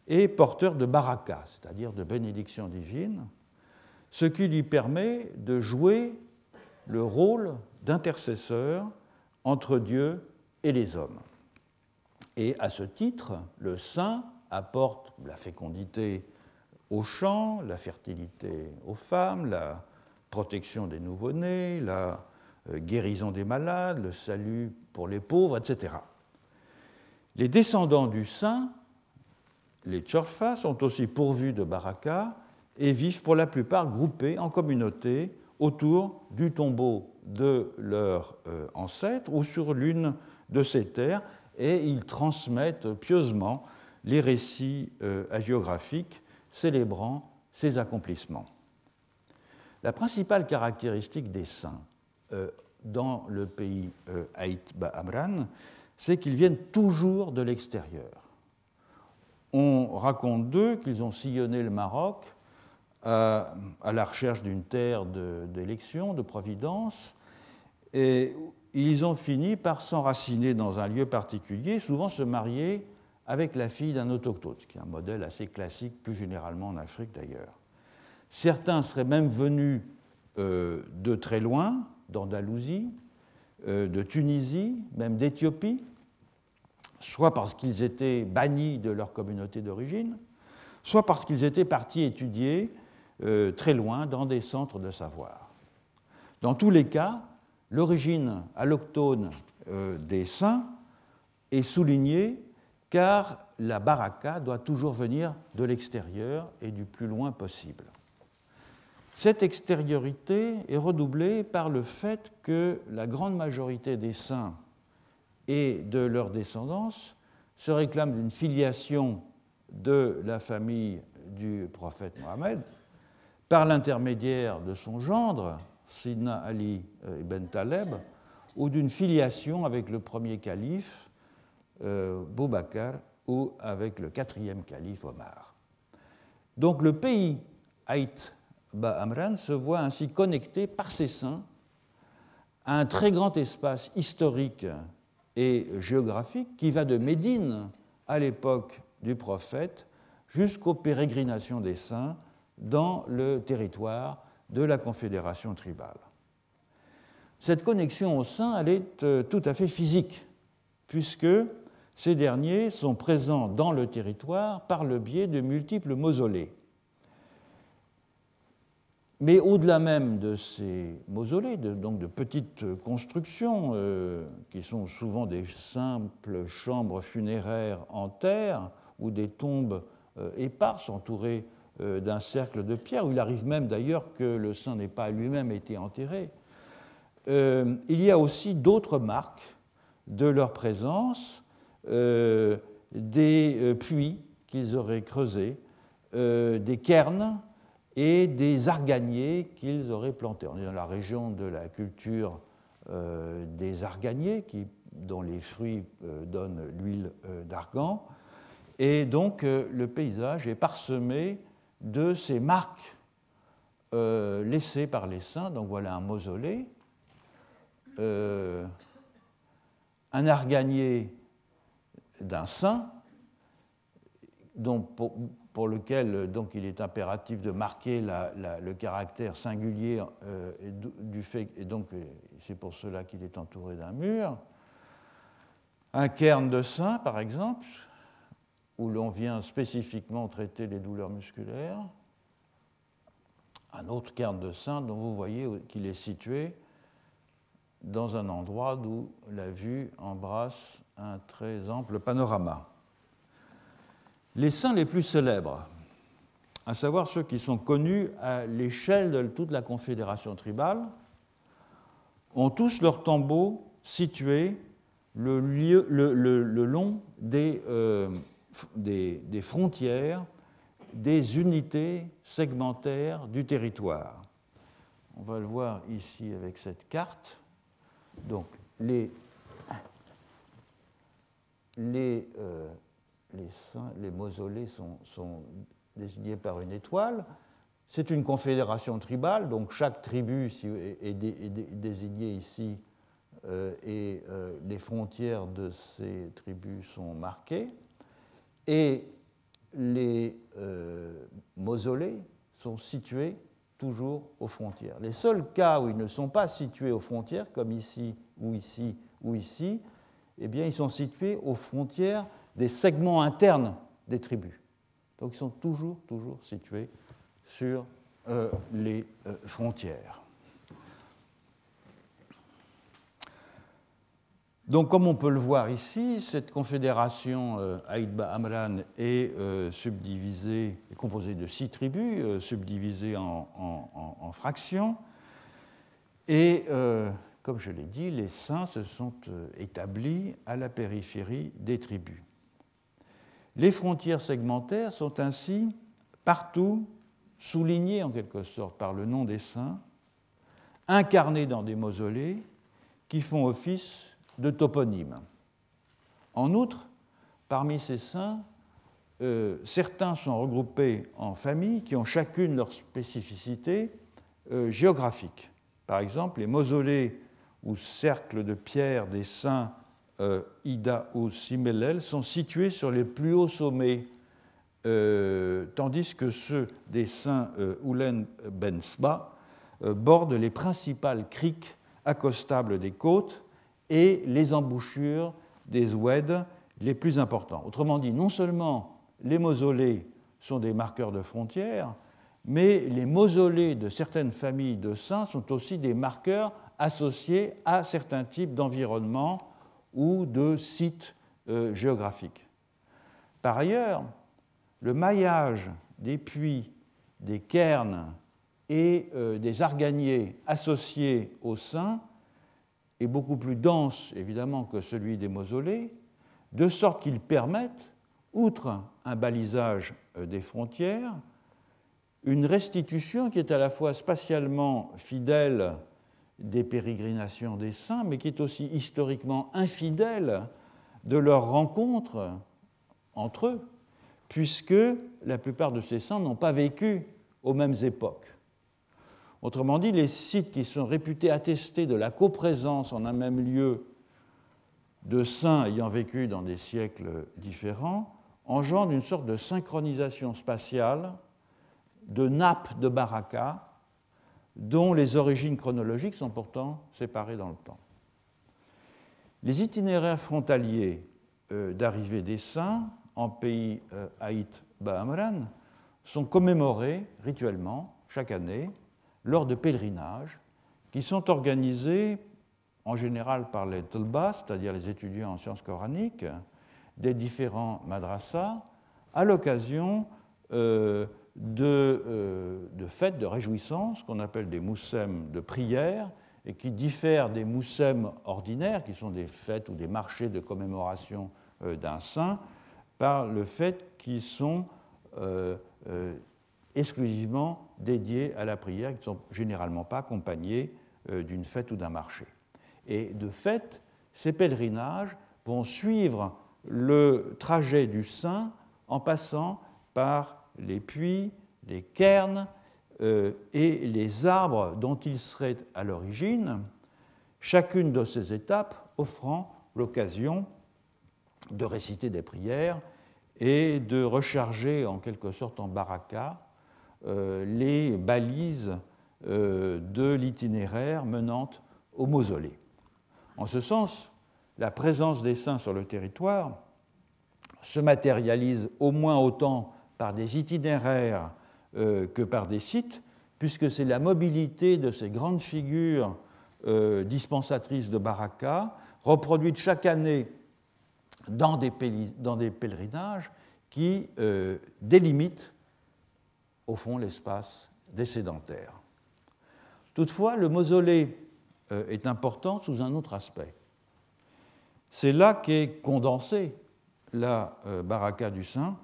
est porteur de baraka, c'est-à-dire de bénédiction divine, ce qui lui permet de jouer le rôle d'intercesseur entre Dieu et les hommes. Et à ce titre, le saint apporte la fécondité aux champs, la fertilité aux femmes, la protection des nouveau-nés, la euh, guérison des malades, le salut pour les pauvres, etc. Les descendants du saint, les Tchorfa, sont aussi pourvus de baraka et vivent pour la plupart groupés en communauté autour du tombeau de leur euh, ancêtre ou sur l'une de ces terres et ils transmettent pieusement les récits euh, hagiographiques célébrant ces accomplissements. La principale caractéristique des saints euh, dans le pays Haït Amran, c'est qu'ils viennent toujours de l'extérieur. On raconte d'eux qu'ils ont sillonné le Maroc euh, à, la recherche d'une terre d'élection, de, providence, et ils ont fini par s'enraciner dans un lieu particulier, souvent se marier avec la fille d'un autochtone, ce qui est un modèle assez classique, plus généralement en Afrique d'ailleurs. Certains seraient même venus euh, de très loin, d'Andalousie, euh, de Tunisie, même d'Éthiopie, soit parce qu'ils étaient bannis de leur communauté d'origine, soit parce qu'ils étaient partis étudier euh, très loin dans des centres de savoir. Dans tous les cas, l'origine alloctone des saints est soulignée car la baraka doit toujours venir de l'extérieur et du plus loin possible. Cette extériorité est redoublée par le fait que la grande majorité des saints et de leur descendance se réclament d'une filiation de la famille du prophète Mohammed par l'intermédiaire de son gendre, Sidna Ali euh, ibn Taleb, ou d'une filiation avec le premier calife, euh, Boubacar, ou avec le quatrième calife Omar. Donc le pays Haït Ba'amran se voit ainsi connecté par ses saints à un très grand espace historique et géographique qui va de Médine à l'époque du prophète jusqu'aux pérégrinations des saints dans le territoire de la confédération tribale. Cette connexion aux saints, elle est euh, tout à fait physique, puisque ces derniers sont présents dans le territoire par le biais de multiples mausolées. Mais au-delà même de ces mausolées, donc de petites constructions euh, qui sont souvent des simples chambres funéraires en terre ou des tombes euh, éparses entourées euh, d'un cercle de pierre, où il arrive même d'ailleurs que le saint n'ait pas lui-même été enterré, il y a aussi d'autres marques de leur présence, des puits qu'ils auraient creusés, des cairns et des arganiers qu'ils auraient plantés. On est dans la région de la culture euh, des arganiers, dont les fruits euh, donnent l'huile euh, d'argan. Et donc le paysage est parsemé de ces marques laissées par les saints. Donc voilà un mausolée, un arganier d'un saint, dont pour, lequel donc, il est impératif de marquer le caractère singulier euh, du fait, et donc c'est pour cela qu'il est entouré d'un mur. Un cairn de saint, par exemple, où l'on vient spécifiquement traiter les douleurs musculaires. Un autre cairn de saint dont vous voyez qu'il est situé dans un endroit d'où la vue embrasse un très ample panorama. Les saints les plus célèbres, à savoir ceux qui sont connus à l'échelle de toute la confédération tribale, ont tous leurs tombeaux situés le, long euh, des, frontières des unités segmentaires du territoire. On va le voir ici avec cette carte. Donc, les les, euh, les, mausolées sont, désignés par une étoile. C'est une confédération tribale, donc chaque tribu est, désignée ici euh, et euh, les frontières de ces tribus sont marquées. Et les mausolées sont situés toujours aux frontières. Les seuls cas où ils ne sont pas situés aux frontières, comme ici ou ici ou ici, eh bien, ils sont situés aux frontières des segments internes des tribus. Donc ils sont toujours, toujours situés sur euh, les euh, frontières. Donc, comme on peut le voir ici, cette confédération euh, Aïdba est subdivisée, est composée de six tribus, subdivisées en, fractions. Et comme je l'ai dit, les saints se sont euh, établis à la périphérie des tribus. Les frontières segmentaires sont ainsi partout soulignées en quelque sorte par le nom des saints, incarnés dans des mausolées qui font office de toponymes. En outre, parmi ces saints, euh, certains sont regroupés en familles qui ont chacune leur spécificité euh, géographique. Par exemple, les mausolées ou cercles de pierre des saints euh, Ida ou Simelel sont situés sur les plus hauts sommets, euh, tandis que ceux des saints euh, Oulen Ben Sba bordent les principales criques accostables des côtes et les embouchures des oueds les plus importants. Autrement dit, non seulement les mausolées sont des marqueurs de frontières, mais les mausolées de certaines familles de saints sont aussi des marqueurs associés à certains types d'environnements ou de sites euh, géographiques. Par ailleurs, le maillage des puits, des cairns et euh, des arganiers associés au sein est beaucoup plus dense, évidemment, que celui des mausolées, de sorte qu'ils permettent, outre un balisage euh, des frontières, une restitution qui est à la fois spatialement fidèle des pérégrinations des saints, mais qui est aussi historiquement infidèle de leurs rencontres entre eux, puisque la plupart de ces saints n'ont pas vécu aux mêmes époques. Autrement dit, les sites qui sont réputés attestés de la coprésence en un même lieu de saints ayant vécu dans des siècles différents engendrent une sorte de synchronisation spatiale de nappes de Baraka dont les origines chronologiques sont pourtant séparées dans le temps. Les itinéraires frontaliers euh, d'arrivée des saints en pays euh, Haït Bahamran sont commémorés rituellement chaque année lors de pèlerinages qui sont organisés en général par les tulbas, c'est-à-dire les étudiants en sciences coraniques, des différents madrasas, à l'occasion euh, euh, de, fêtes de réjouissance qu'on appelle des moussem de prière et qui diffèrent des moussem ordinaires, qui sont des fêtes ou des marchés de commémoration euh, d'un saint, par le fait qu'ils sont euh, exclusivement dédiés à la prière, qui ne sont généralement pas accompagnés d'une fête ou d'un marché. Et de fait, ces pèlerinages vont suivre le trajet du saint en passant par les puits, les cairns euh, et les arbres dont il serait à l'origine, chacune de ces étapes offrant l'occasion de réciter des prières et de recharger en quelque sorte en baraka euh, les balises euh, de l'itinéraire menant au mausolée. En ce sens, la présence des saints sur le territoire se matérialise au moins autant par des itinéraires euh, que par des sites, puisque c'est la mobilité de ces grandes figures dispensatrices de baraka, reproduites chaque année dans des, pèlerinages qui délimitent au fond l'espace des sédentaires. Toutefois, le mausolée euh, est important sous un autre aspect. C'est là qu'est condensée la euh, baraka du saint,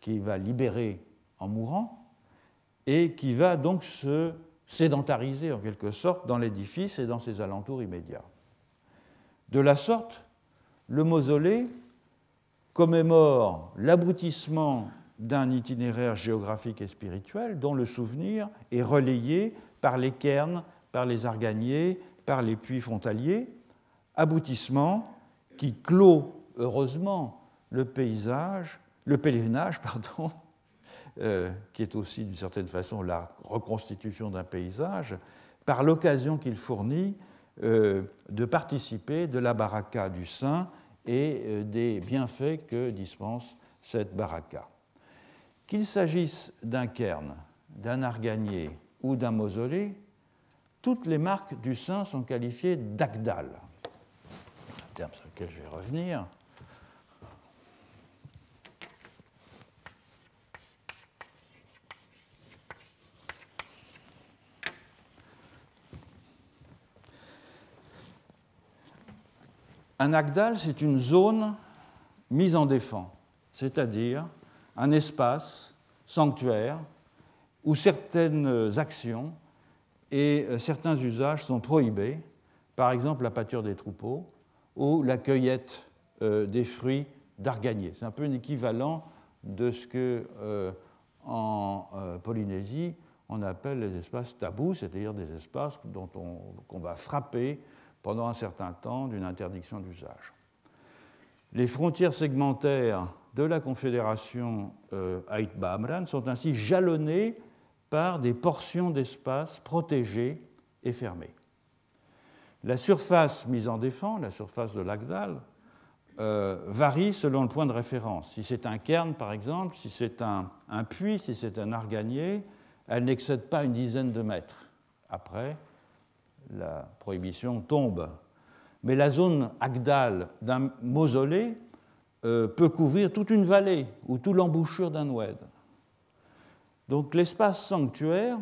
qui va libérer en mourant et qui va donc se sédentariser en quelque sorte dans l'édifice et dans ses alentours immédiats. De la sorte, le mausolée commémore l'aboutissement d'un itinéraire géographique et spirituel dont le souvenir est relayé par les cairns, par les arganiers, par les puits frontaliers, aboutissement qui clôt heureusement le paysage, le pèlerinage, pardon, euh, qui est aussi d'une certaine façon la reconstitution d'un paysage, par l'occasion qu'il fournit euh, de participer de la baraka du saint et euh, des bienfaits que dispense cette baraka. Qu'il s'agisse d'un cairn, d'un arganier ou d'un mausolée, toutes les marques du saint sont qualifiées d'agdal, un terme sur lequel je vais revenir. Un agdal, c'est une zone mise en défense, c'est-à-dire un espace sanctuaire où certaines actions et euh, certains usages sont prohibés, par exemple la pâture des troupeaux ou la cueillette euh, des fruits d'arganier. C'est un peu un équivalent de ce que euh, en Polynésie on appelle les espaces tabous, c'est-à-dire des espaces qu'on va frapper pendant un certain temps d'une interdiction d'usage. Les frontières segmentaires de la Confédération euh, Amran sont ainsi jalonnées par des portions d'espace protégées et fermées. La surface mise en défense, la surface de l'Agdal, euh, varie selon le point de référence. Si c'est un cairn, par exemple, si c'est un, un, puits, si c'est un arganier, elle n'excède pas une dizaine de mètres. Après, la prohibition tombe. Mais la zone Agdal d'un mausolée euh, peut couvrir toute une vallée ou tout l'embouchure d'un oued. Donc l'espace sanctuaire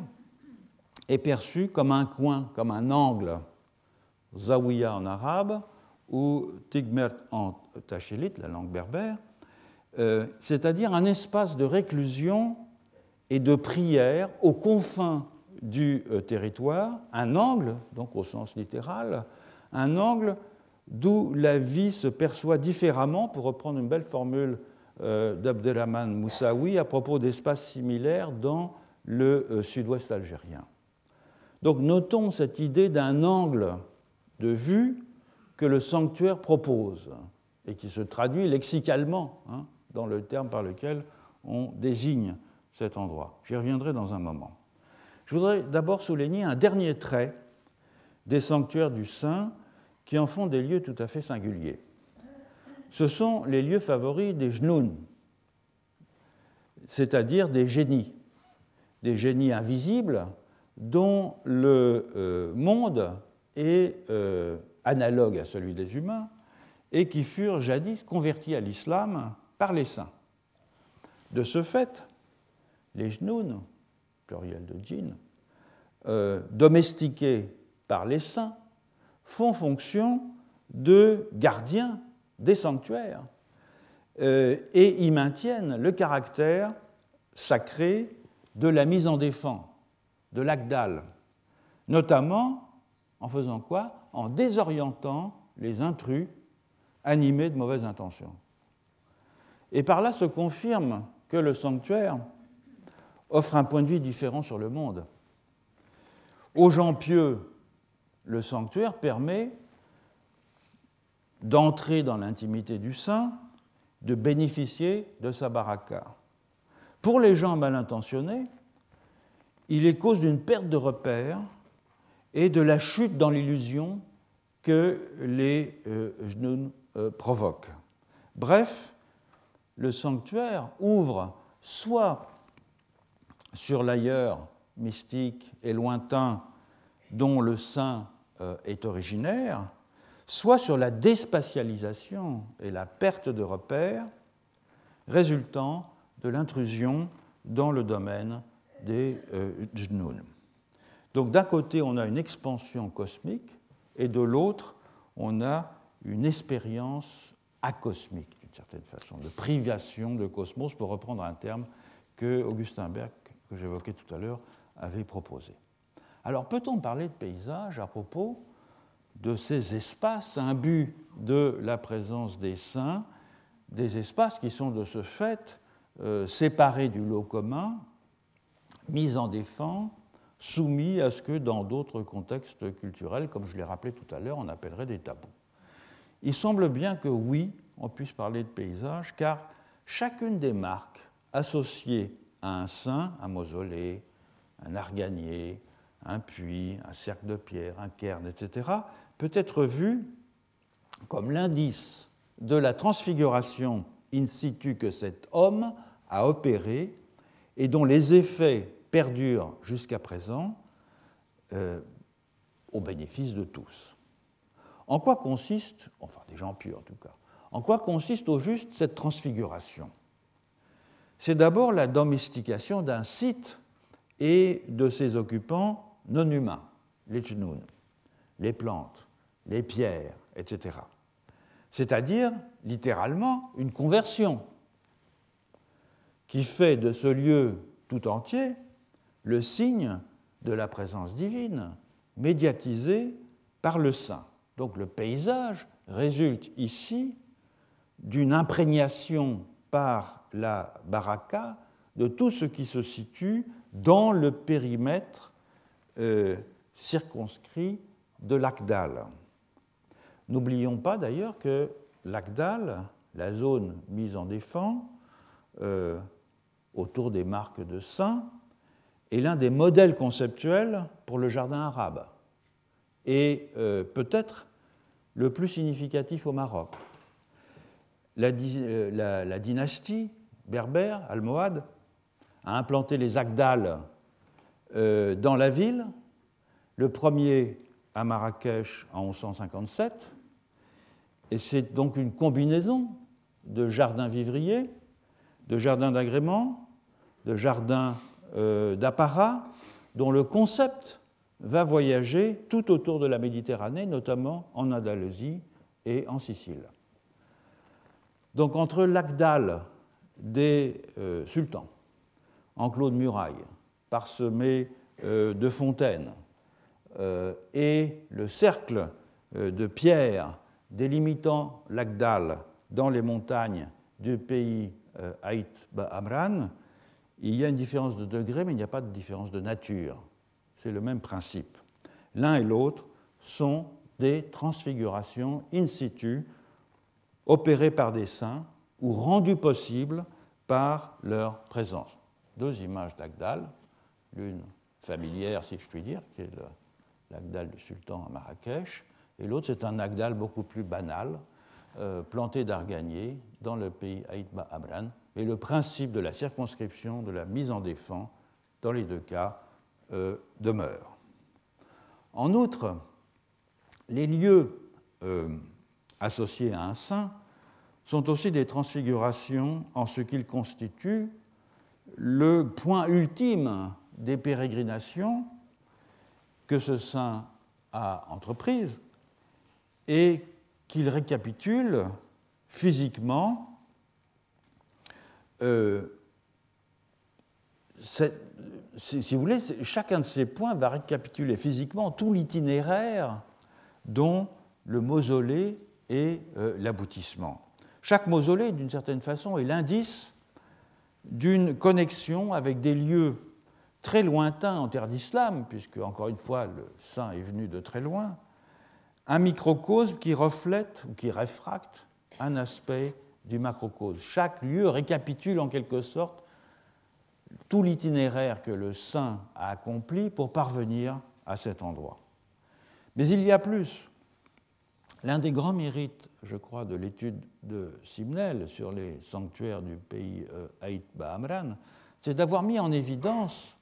est perçu comme un coin, comme un angle, zawiya en arabe, ou tigmert en tachelite, la langue berbère, euh, c'est-à-dire un espace de réclusion et de prière aux confins du euh, territoire, un angle, donc au sens littéral, un angle d'où la vie se perçoit différemment, pour reprendre une belle formule euh, d'Abdelrahman Moussaoui à propos d'espaces similaires dans le euh, sud-ouest algérien. Donc notons cette idée d'un angle de vue que le sanctuaire propose et qui se traduit lexicalement hein, dans le terme par lequel on désigne cet endroit. J'y reviendrai dans un moment. Je voudrais d'abord souligner un dernier trait des sanctuaires du Saint qui en font des lieux tout à fait singuliers. Ce sont les lieux favoris des genoun, c'est-à-dire des génies, des génies invisibles dont le euh, monde est euh, analogue à celui des humains et qui furent jadis convertis à l'islam par les saints. De ce fait, les genoun, pluriel de djinn, euh, domestiqués par les saints, font fonction de gardiens des sanctuaires euh, et y maintiennent le caractère sacré de la mise en défense, de l'Agdal, notamment en faisant quoi? En désorientant les intrus animés de mauvaises intentions. Et par là se confirme que le sanctuaire offre un point de vue différent sur le monde. Aux gens pieux, le sanctuaire permet d'entrer dans l'intimité du saint, de bénéficier de sa baraka. Pour les gens mal intentionnés, il est cause d'une perte de repères et de la chute dans l'illusion que les euh, genoux euh, provoquent. Bref, le sanctuaire ouvre soit sur l'ailleurs mystique et lointain dont le saint euh, est originaire, soit sur la déspatialisation et la perte de repères résultant de l'intrusion dans le domaine des euh, Donc d'un côté, on a une expansion cosmique et de l'autre, on a une expérience acosmique, d'une certaine façon, de privation de cosmos, pour reprendre un terme que Augustin Berg, que j'évoquais tout à l'heure, avait proposé. Alors peut-on parler de paysage à propos de ces espaces imbus de la présence des saints, des espaces qui sont de ce fait euh, séparés du lot commun, mis en défense, soumis à ce que dans d'autres contextes culturels, comme je l'ai rappelé tout à l'heure, on appellerait des tabous. Il semble bien que oui, on puisse parler de paysage, car chacune des marques associées à un saint, un mausolée, un arganier, un puits, un cercle de pierre, un cairn, etc., peut être vue comme l'indice de la transfiguration in situ que cet homme a opéré et dont les effets perdurent jusqu'à présent euh, au bénéfice de tous. En quoi consiste, enfin des gens purs en tout cas, en quoi consiste au juste cette transfiguration? C'est d'abord la domestication d'un site et de ses occupants non humains, les tchnoun, les plantes, les pierres, etc. C'est-à-dire, littéralement, une conversion qui fait de ce lieu tout entier le signe de la présence divine médiatisée par le saint. Donc le paysage résulte ici d'une imprégnation par la baraka de tout ce qui se situe dans le périmètre euh, circonscrit de l'Akdal. N'oublions pas d'ailleurs que l'Akdal, la zone mise en défense euh, autour des marques de saints, est l'un des modèles conceptuels pour le jardin arabe et euh, peut-être le plus significatif au Maroc. La, euh, dynastie berbère, almohade, a implanté les Agdals dans la ville, le premier à Marrakech en 1157, et c'est donc une combinaison de jardins vivriers, de jardins d'agrément, de jardins euh, d'apparat, dont le concept va voyager tout autour de la Méditerranée, notamment en Andalousie et en Sicile. Donc entre l'Agdal des euh, sultans, enclos de murailles, parsemés euh, de fontaines, et le cercle de pierres délimitant l'Agdal dans les montagnes du pays euh, Haït Amran, il y a une différence de degré, mais il n'y a pas de différence de nature. C'est le même principe. L'un et l'autre sont des transfigurations in situ opérées par des saints ou rendues possibles par leur présence. Deux images d'Agdal, l'une familière, si je puis dire, qui est l'Agdal du sultan à Marrakech, et l'autre, c'est un Agdal beaucoup plus banal, euh, planté d'arganier dans le pays Aïtba Amran. Et le principe de la circonscription, de la mise en défense, dans les deux cas, euh, demeure. En outre, les lieux euh, associés à un saint sont aussi des transfigurations en ce qu'ils constituent le point ultime des pérégrinations que ce saint a entreprises et qu'il récapitule physiquement euh, si, vous voulez, chacun de ces points va récapituler physiquement tout l'itinéraire dont le mausolée est euh, l'aboutissement. Chaque mausolée, d'une certaine façon, est l'indice d'une connexion avec des lieux très lointains en terre d'islam, puisque, encore une fois, le saint est venu de très loin, un microcosme qui reflète ou qui réfracte un aspect du macrocosme. Chaque lieu récapitule en quelque sorte tout l'itinéraire que le saint a accompli pour parvenir à cet endroit. Mais il y a plus. L'un des grands mérites, je crois, de l'étude de Simnel sur les sanctuaires du pays euh, Haït Bahamran, c'est d'avoir mis en évidence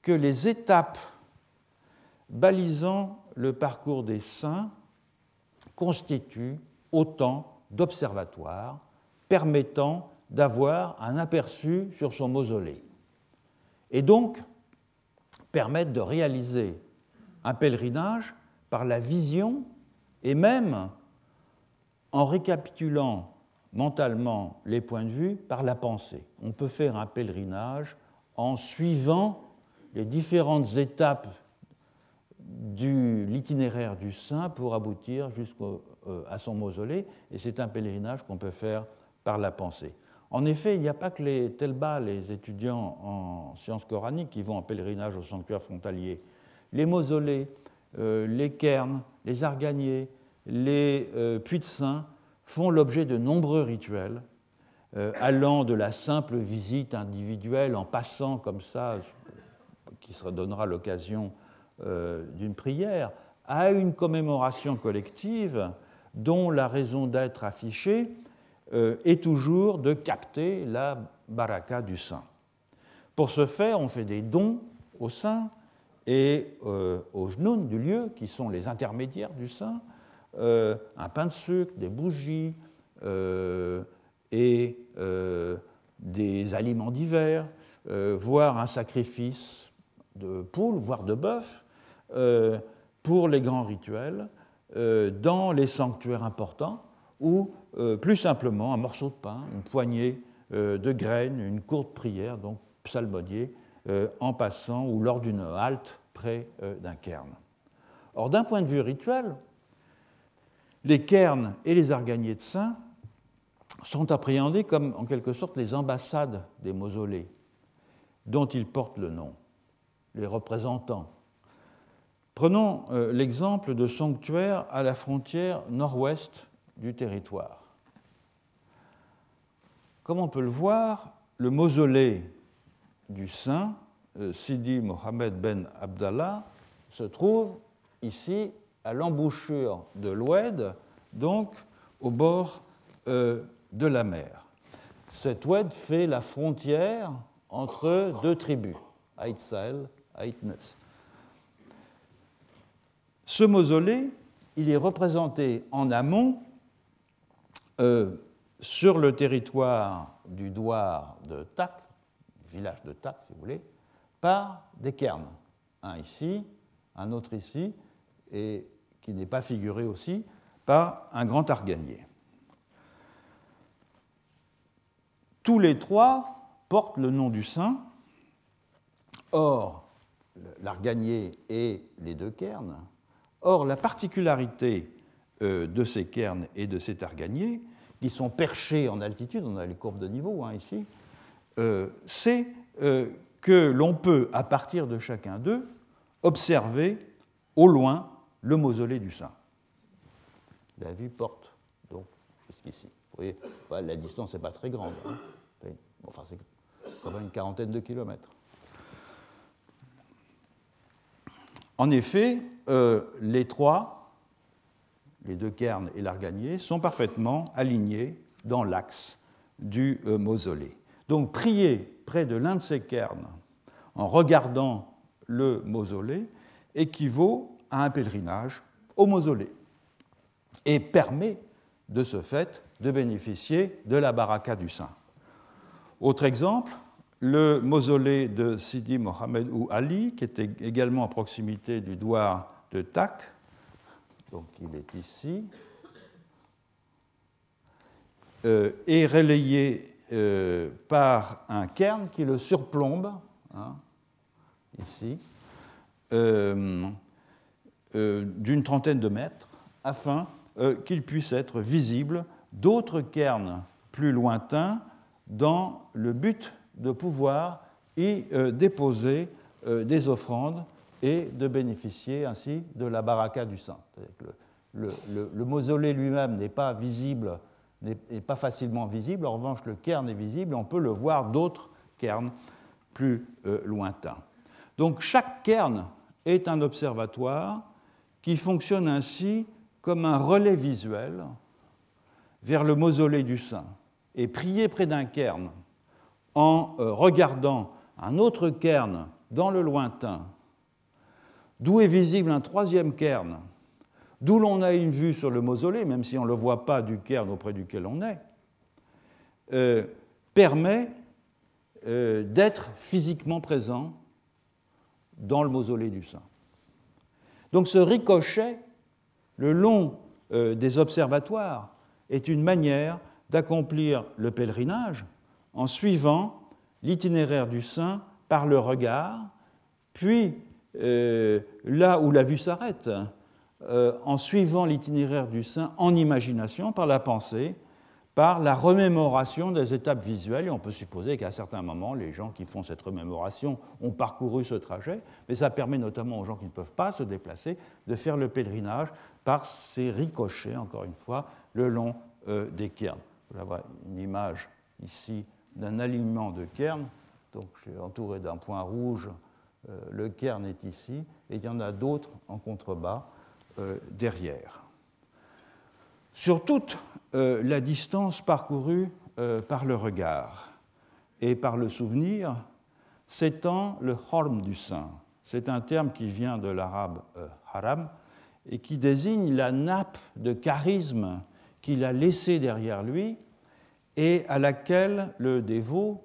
que les étapes balisant le parcours des saints constituent autant d'observatoires permettant d'avoir un aperçu sur son mausolée. Et donc permettent de réaliser un pèlerinage par la vision et même en récapitulant mentalement les points de vue par la pensée. On peut faire un pèlerinage en suivant les différentes étapes de l'itinéraire du saint pour aboutir jusqu'à euh, son mausolée, et c'est un pèlerinage qu'on peut faire par la pensée. En effet, il n'y a pas que les Telba, les étudiants en sciences coraniques, qui vont en pèlerinage au sanctuaire frontalier. Les mausolées, euh, les cairns, les arganiers, les euh, puits de saints font l'objet de nombreux rituels, allant de la simple visite individuelle en passant comme ça, qui se donnera l'occasion d'une prière, à une commémoration collective dont la raison d'être affichée euh, est toujours de capter la baraka du saint. Pour ce faire, on fait des dons au saint et euh, aux genoux du lieu, qui sont les intermédiaires du saint, euh, un pain de sucre, des bougies et des aliments divers, voire un sacrifice de poule, voire de bœuf, pour les grands rituels. Euh, dans les sanctuaires importants ou euh, plus simplement un morceau de pain, une poignée euh, de graines, une courte prière, donc psalmodier, en passant ou lors d'une halte près d'un cairn. Or, d'un point de vue rituel, les cairns et les arganiers de saints sont appréhendés comme en quelque sorte les ambassades des mausolées dont ils portent le nom, les représentants Prenons euh, l'exemple de sanctuaires à la frontière nord-ouest du territoire. Comme on peut le voir, le mausolée du saint euh, Sidi Mohamed ben Abdallah se trouve ici à l'embouchure de l'Oued, donc au bord euh, de la mer. Cette Oued fait la frontière entre deux tribus, Aït Sahel, Aït Nes. Ce mausolée, il est représenté en amont euh, sur le territoire du douar de Tak, village de Tak si vous voulez, par des cairns. Un ici, un autre ici, et qui n'est pas figuré aussi par un grand arganier. Tous les trois portent le nom du saint. Or, l'arganier et les deux cairns Or, la particularité euh, de ces cairns et de ces targaniers, qui sont perchés en altitude, on a les courbes de niveau hein, ici, euh, c'est euh, que l'on peut, à partir de chacun d'eux, observer au loin le mausolée du saint. La vue porte donc jusqu'ici. Vous voyez, la distance n'est pas très grande. Hein. Enfin, c'est quand même une quarantaine de kilomètres. En effet, euh, les trois, les deux cairns et l'arganier, sont parfaitement alignés dans l'axe du euh, mausolée. Donc prier près de l'un de ces cairns en regardant le mausolée équivaut à un pèlerinage au mausolée et permet de ce fait de bénéficier de la baraka du saint. Autre exemple, le mausolée de Sidi Mohamed ou Ali, qui était également à proximité du douar de Tak. Donc il est ici. Euh, est relayé euh, par un cairn qui le surplombe, hein, ici, euh, d'une trentaine de mètres, afin qu'il puisse être visible d'autres cairns plus lointains dans le but de pouvoir y euh, déposer euh, des offrandes et de bénéficier ainsi de la baraka du saint. Le, mausolée lui-même n'est pas visible, n'est pas facilement visible. En revanche, le cairn est visible et on peut le voir d'autres cairns plus euh, lointains. Donc chaque cairn est un observatoire qui fonctionne ainsi comme un relais visuel vers le mausolée du saint. Et prier près d'un cairn en euh, regardant un autre cairn dans le lointain, d'où est visible un troisième cairn, d'où l'on a une vue sur le mausolée, même si on ne le voit pas du cairn auprès duquel on est, euh, permet euh, d'être physiquement présent dans le mausolée du saint. Donc ce ricochet, le long des observatoires, est une manière d'accomplir le pèlerinage en suivant l'itinéraire du saint par le regard, puis euh, là où la vue s'arrête, euh, en suivant l'itinéraire du saint en imagination, par la pensée, par la remémoration des étapes visuelles. On peut supposer qu'à certains moments, les gens qui font cette remémoration ont parcouru ce trajet, mais ça permet notamment aux gens qui ne peuvent pas se déplacer de faire le pèlerinage par ces ricochets, encore une fois, le long euh, des cairns. Vous voyez une image ici d'un alignement de cairns. Donc je entouré d'un point rouge. Euh, le cairn est ici, et il y en a d'autres en contrebas euh, derrière. Sur toute la distance parcourue par le regard et par le souvenir, s'étend le horm du saint. C'est un terme qui vient de l'arabe haram et qui désigne la nappe de charisme qu'il a laissé derrière lui et à laquelle le dévot,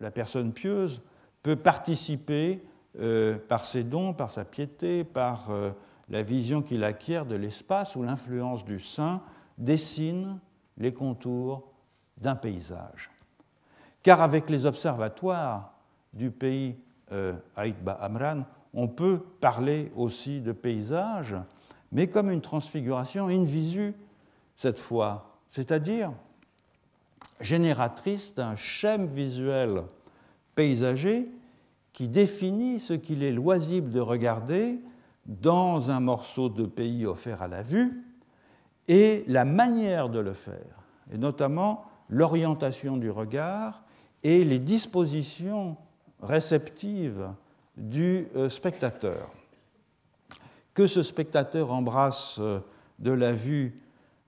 la personne pieuse, peut participer euh, par ses dons, par sa piété, par euh, la vision qu'il acquiert de l'espace où l'influence du saint dessine les contours d'un paysage. Car avec les observatoires du pays euh, Amran, on peut parler aussi de paysage, mais comme une transfiguration in visu cette fois, c'est-à-dire génératrice d'un schème visuel paysager qui définit ce qu'il est loisible de regarder dans un morceau de pays offert à la vue et la manière de le faire, et notamment l'orientation du regard et les dispositions réceptives du euh, spectateur. Que ce spectateur embrasse euh, de la vue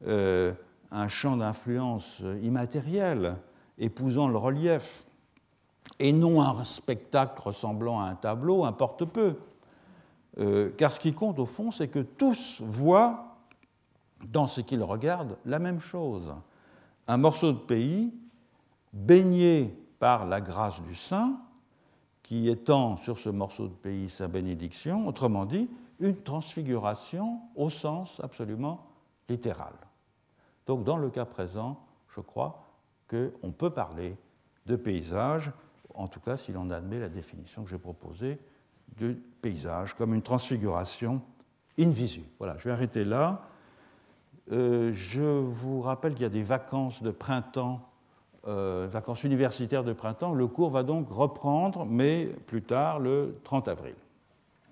euh, un champ d'influence immatériel, épousant le relief, et non un spectacle ressemblant à un tableau, importe peu. Car ce qui compte au fond, c'est que tous voient dans ce qu'ils regardent la même chose. Un morceau de pays baigné par la grâce du Saint, qui étend sur ce morceau de pays sa bénédiction, autrement dit, une transfiguration au sens absolument littéral. Donc dans le cas présent, je crois qu'on peut parler de paysage, en tout cas si l'on admet la définition que j'ai proposée de paysage comme une transfiguration in visu. Voilà, je vais arrêter là. Euh, je vous rappelle qu'il y a des vacances de printemps, euh, vacances universitaires de printemps. Le cours va donc reprendre, mais plus tard, le 30 avril.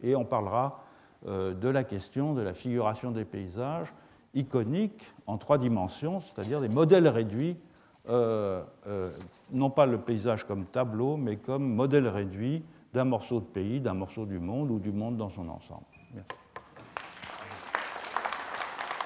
Et on parlera euh, de la question de la figuration des paysages iconiques en trois dimensions, c'est-à-dire des modèles réduits, non pas le paysage comme tableau, mais comme modèle réduit d'un morceau de pays, d'un morceau du monde ou du monde dans son ensemble.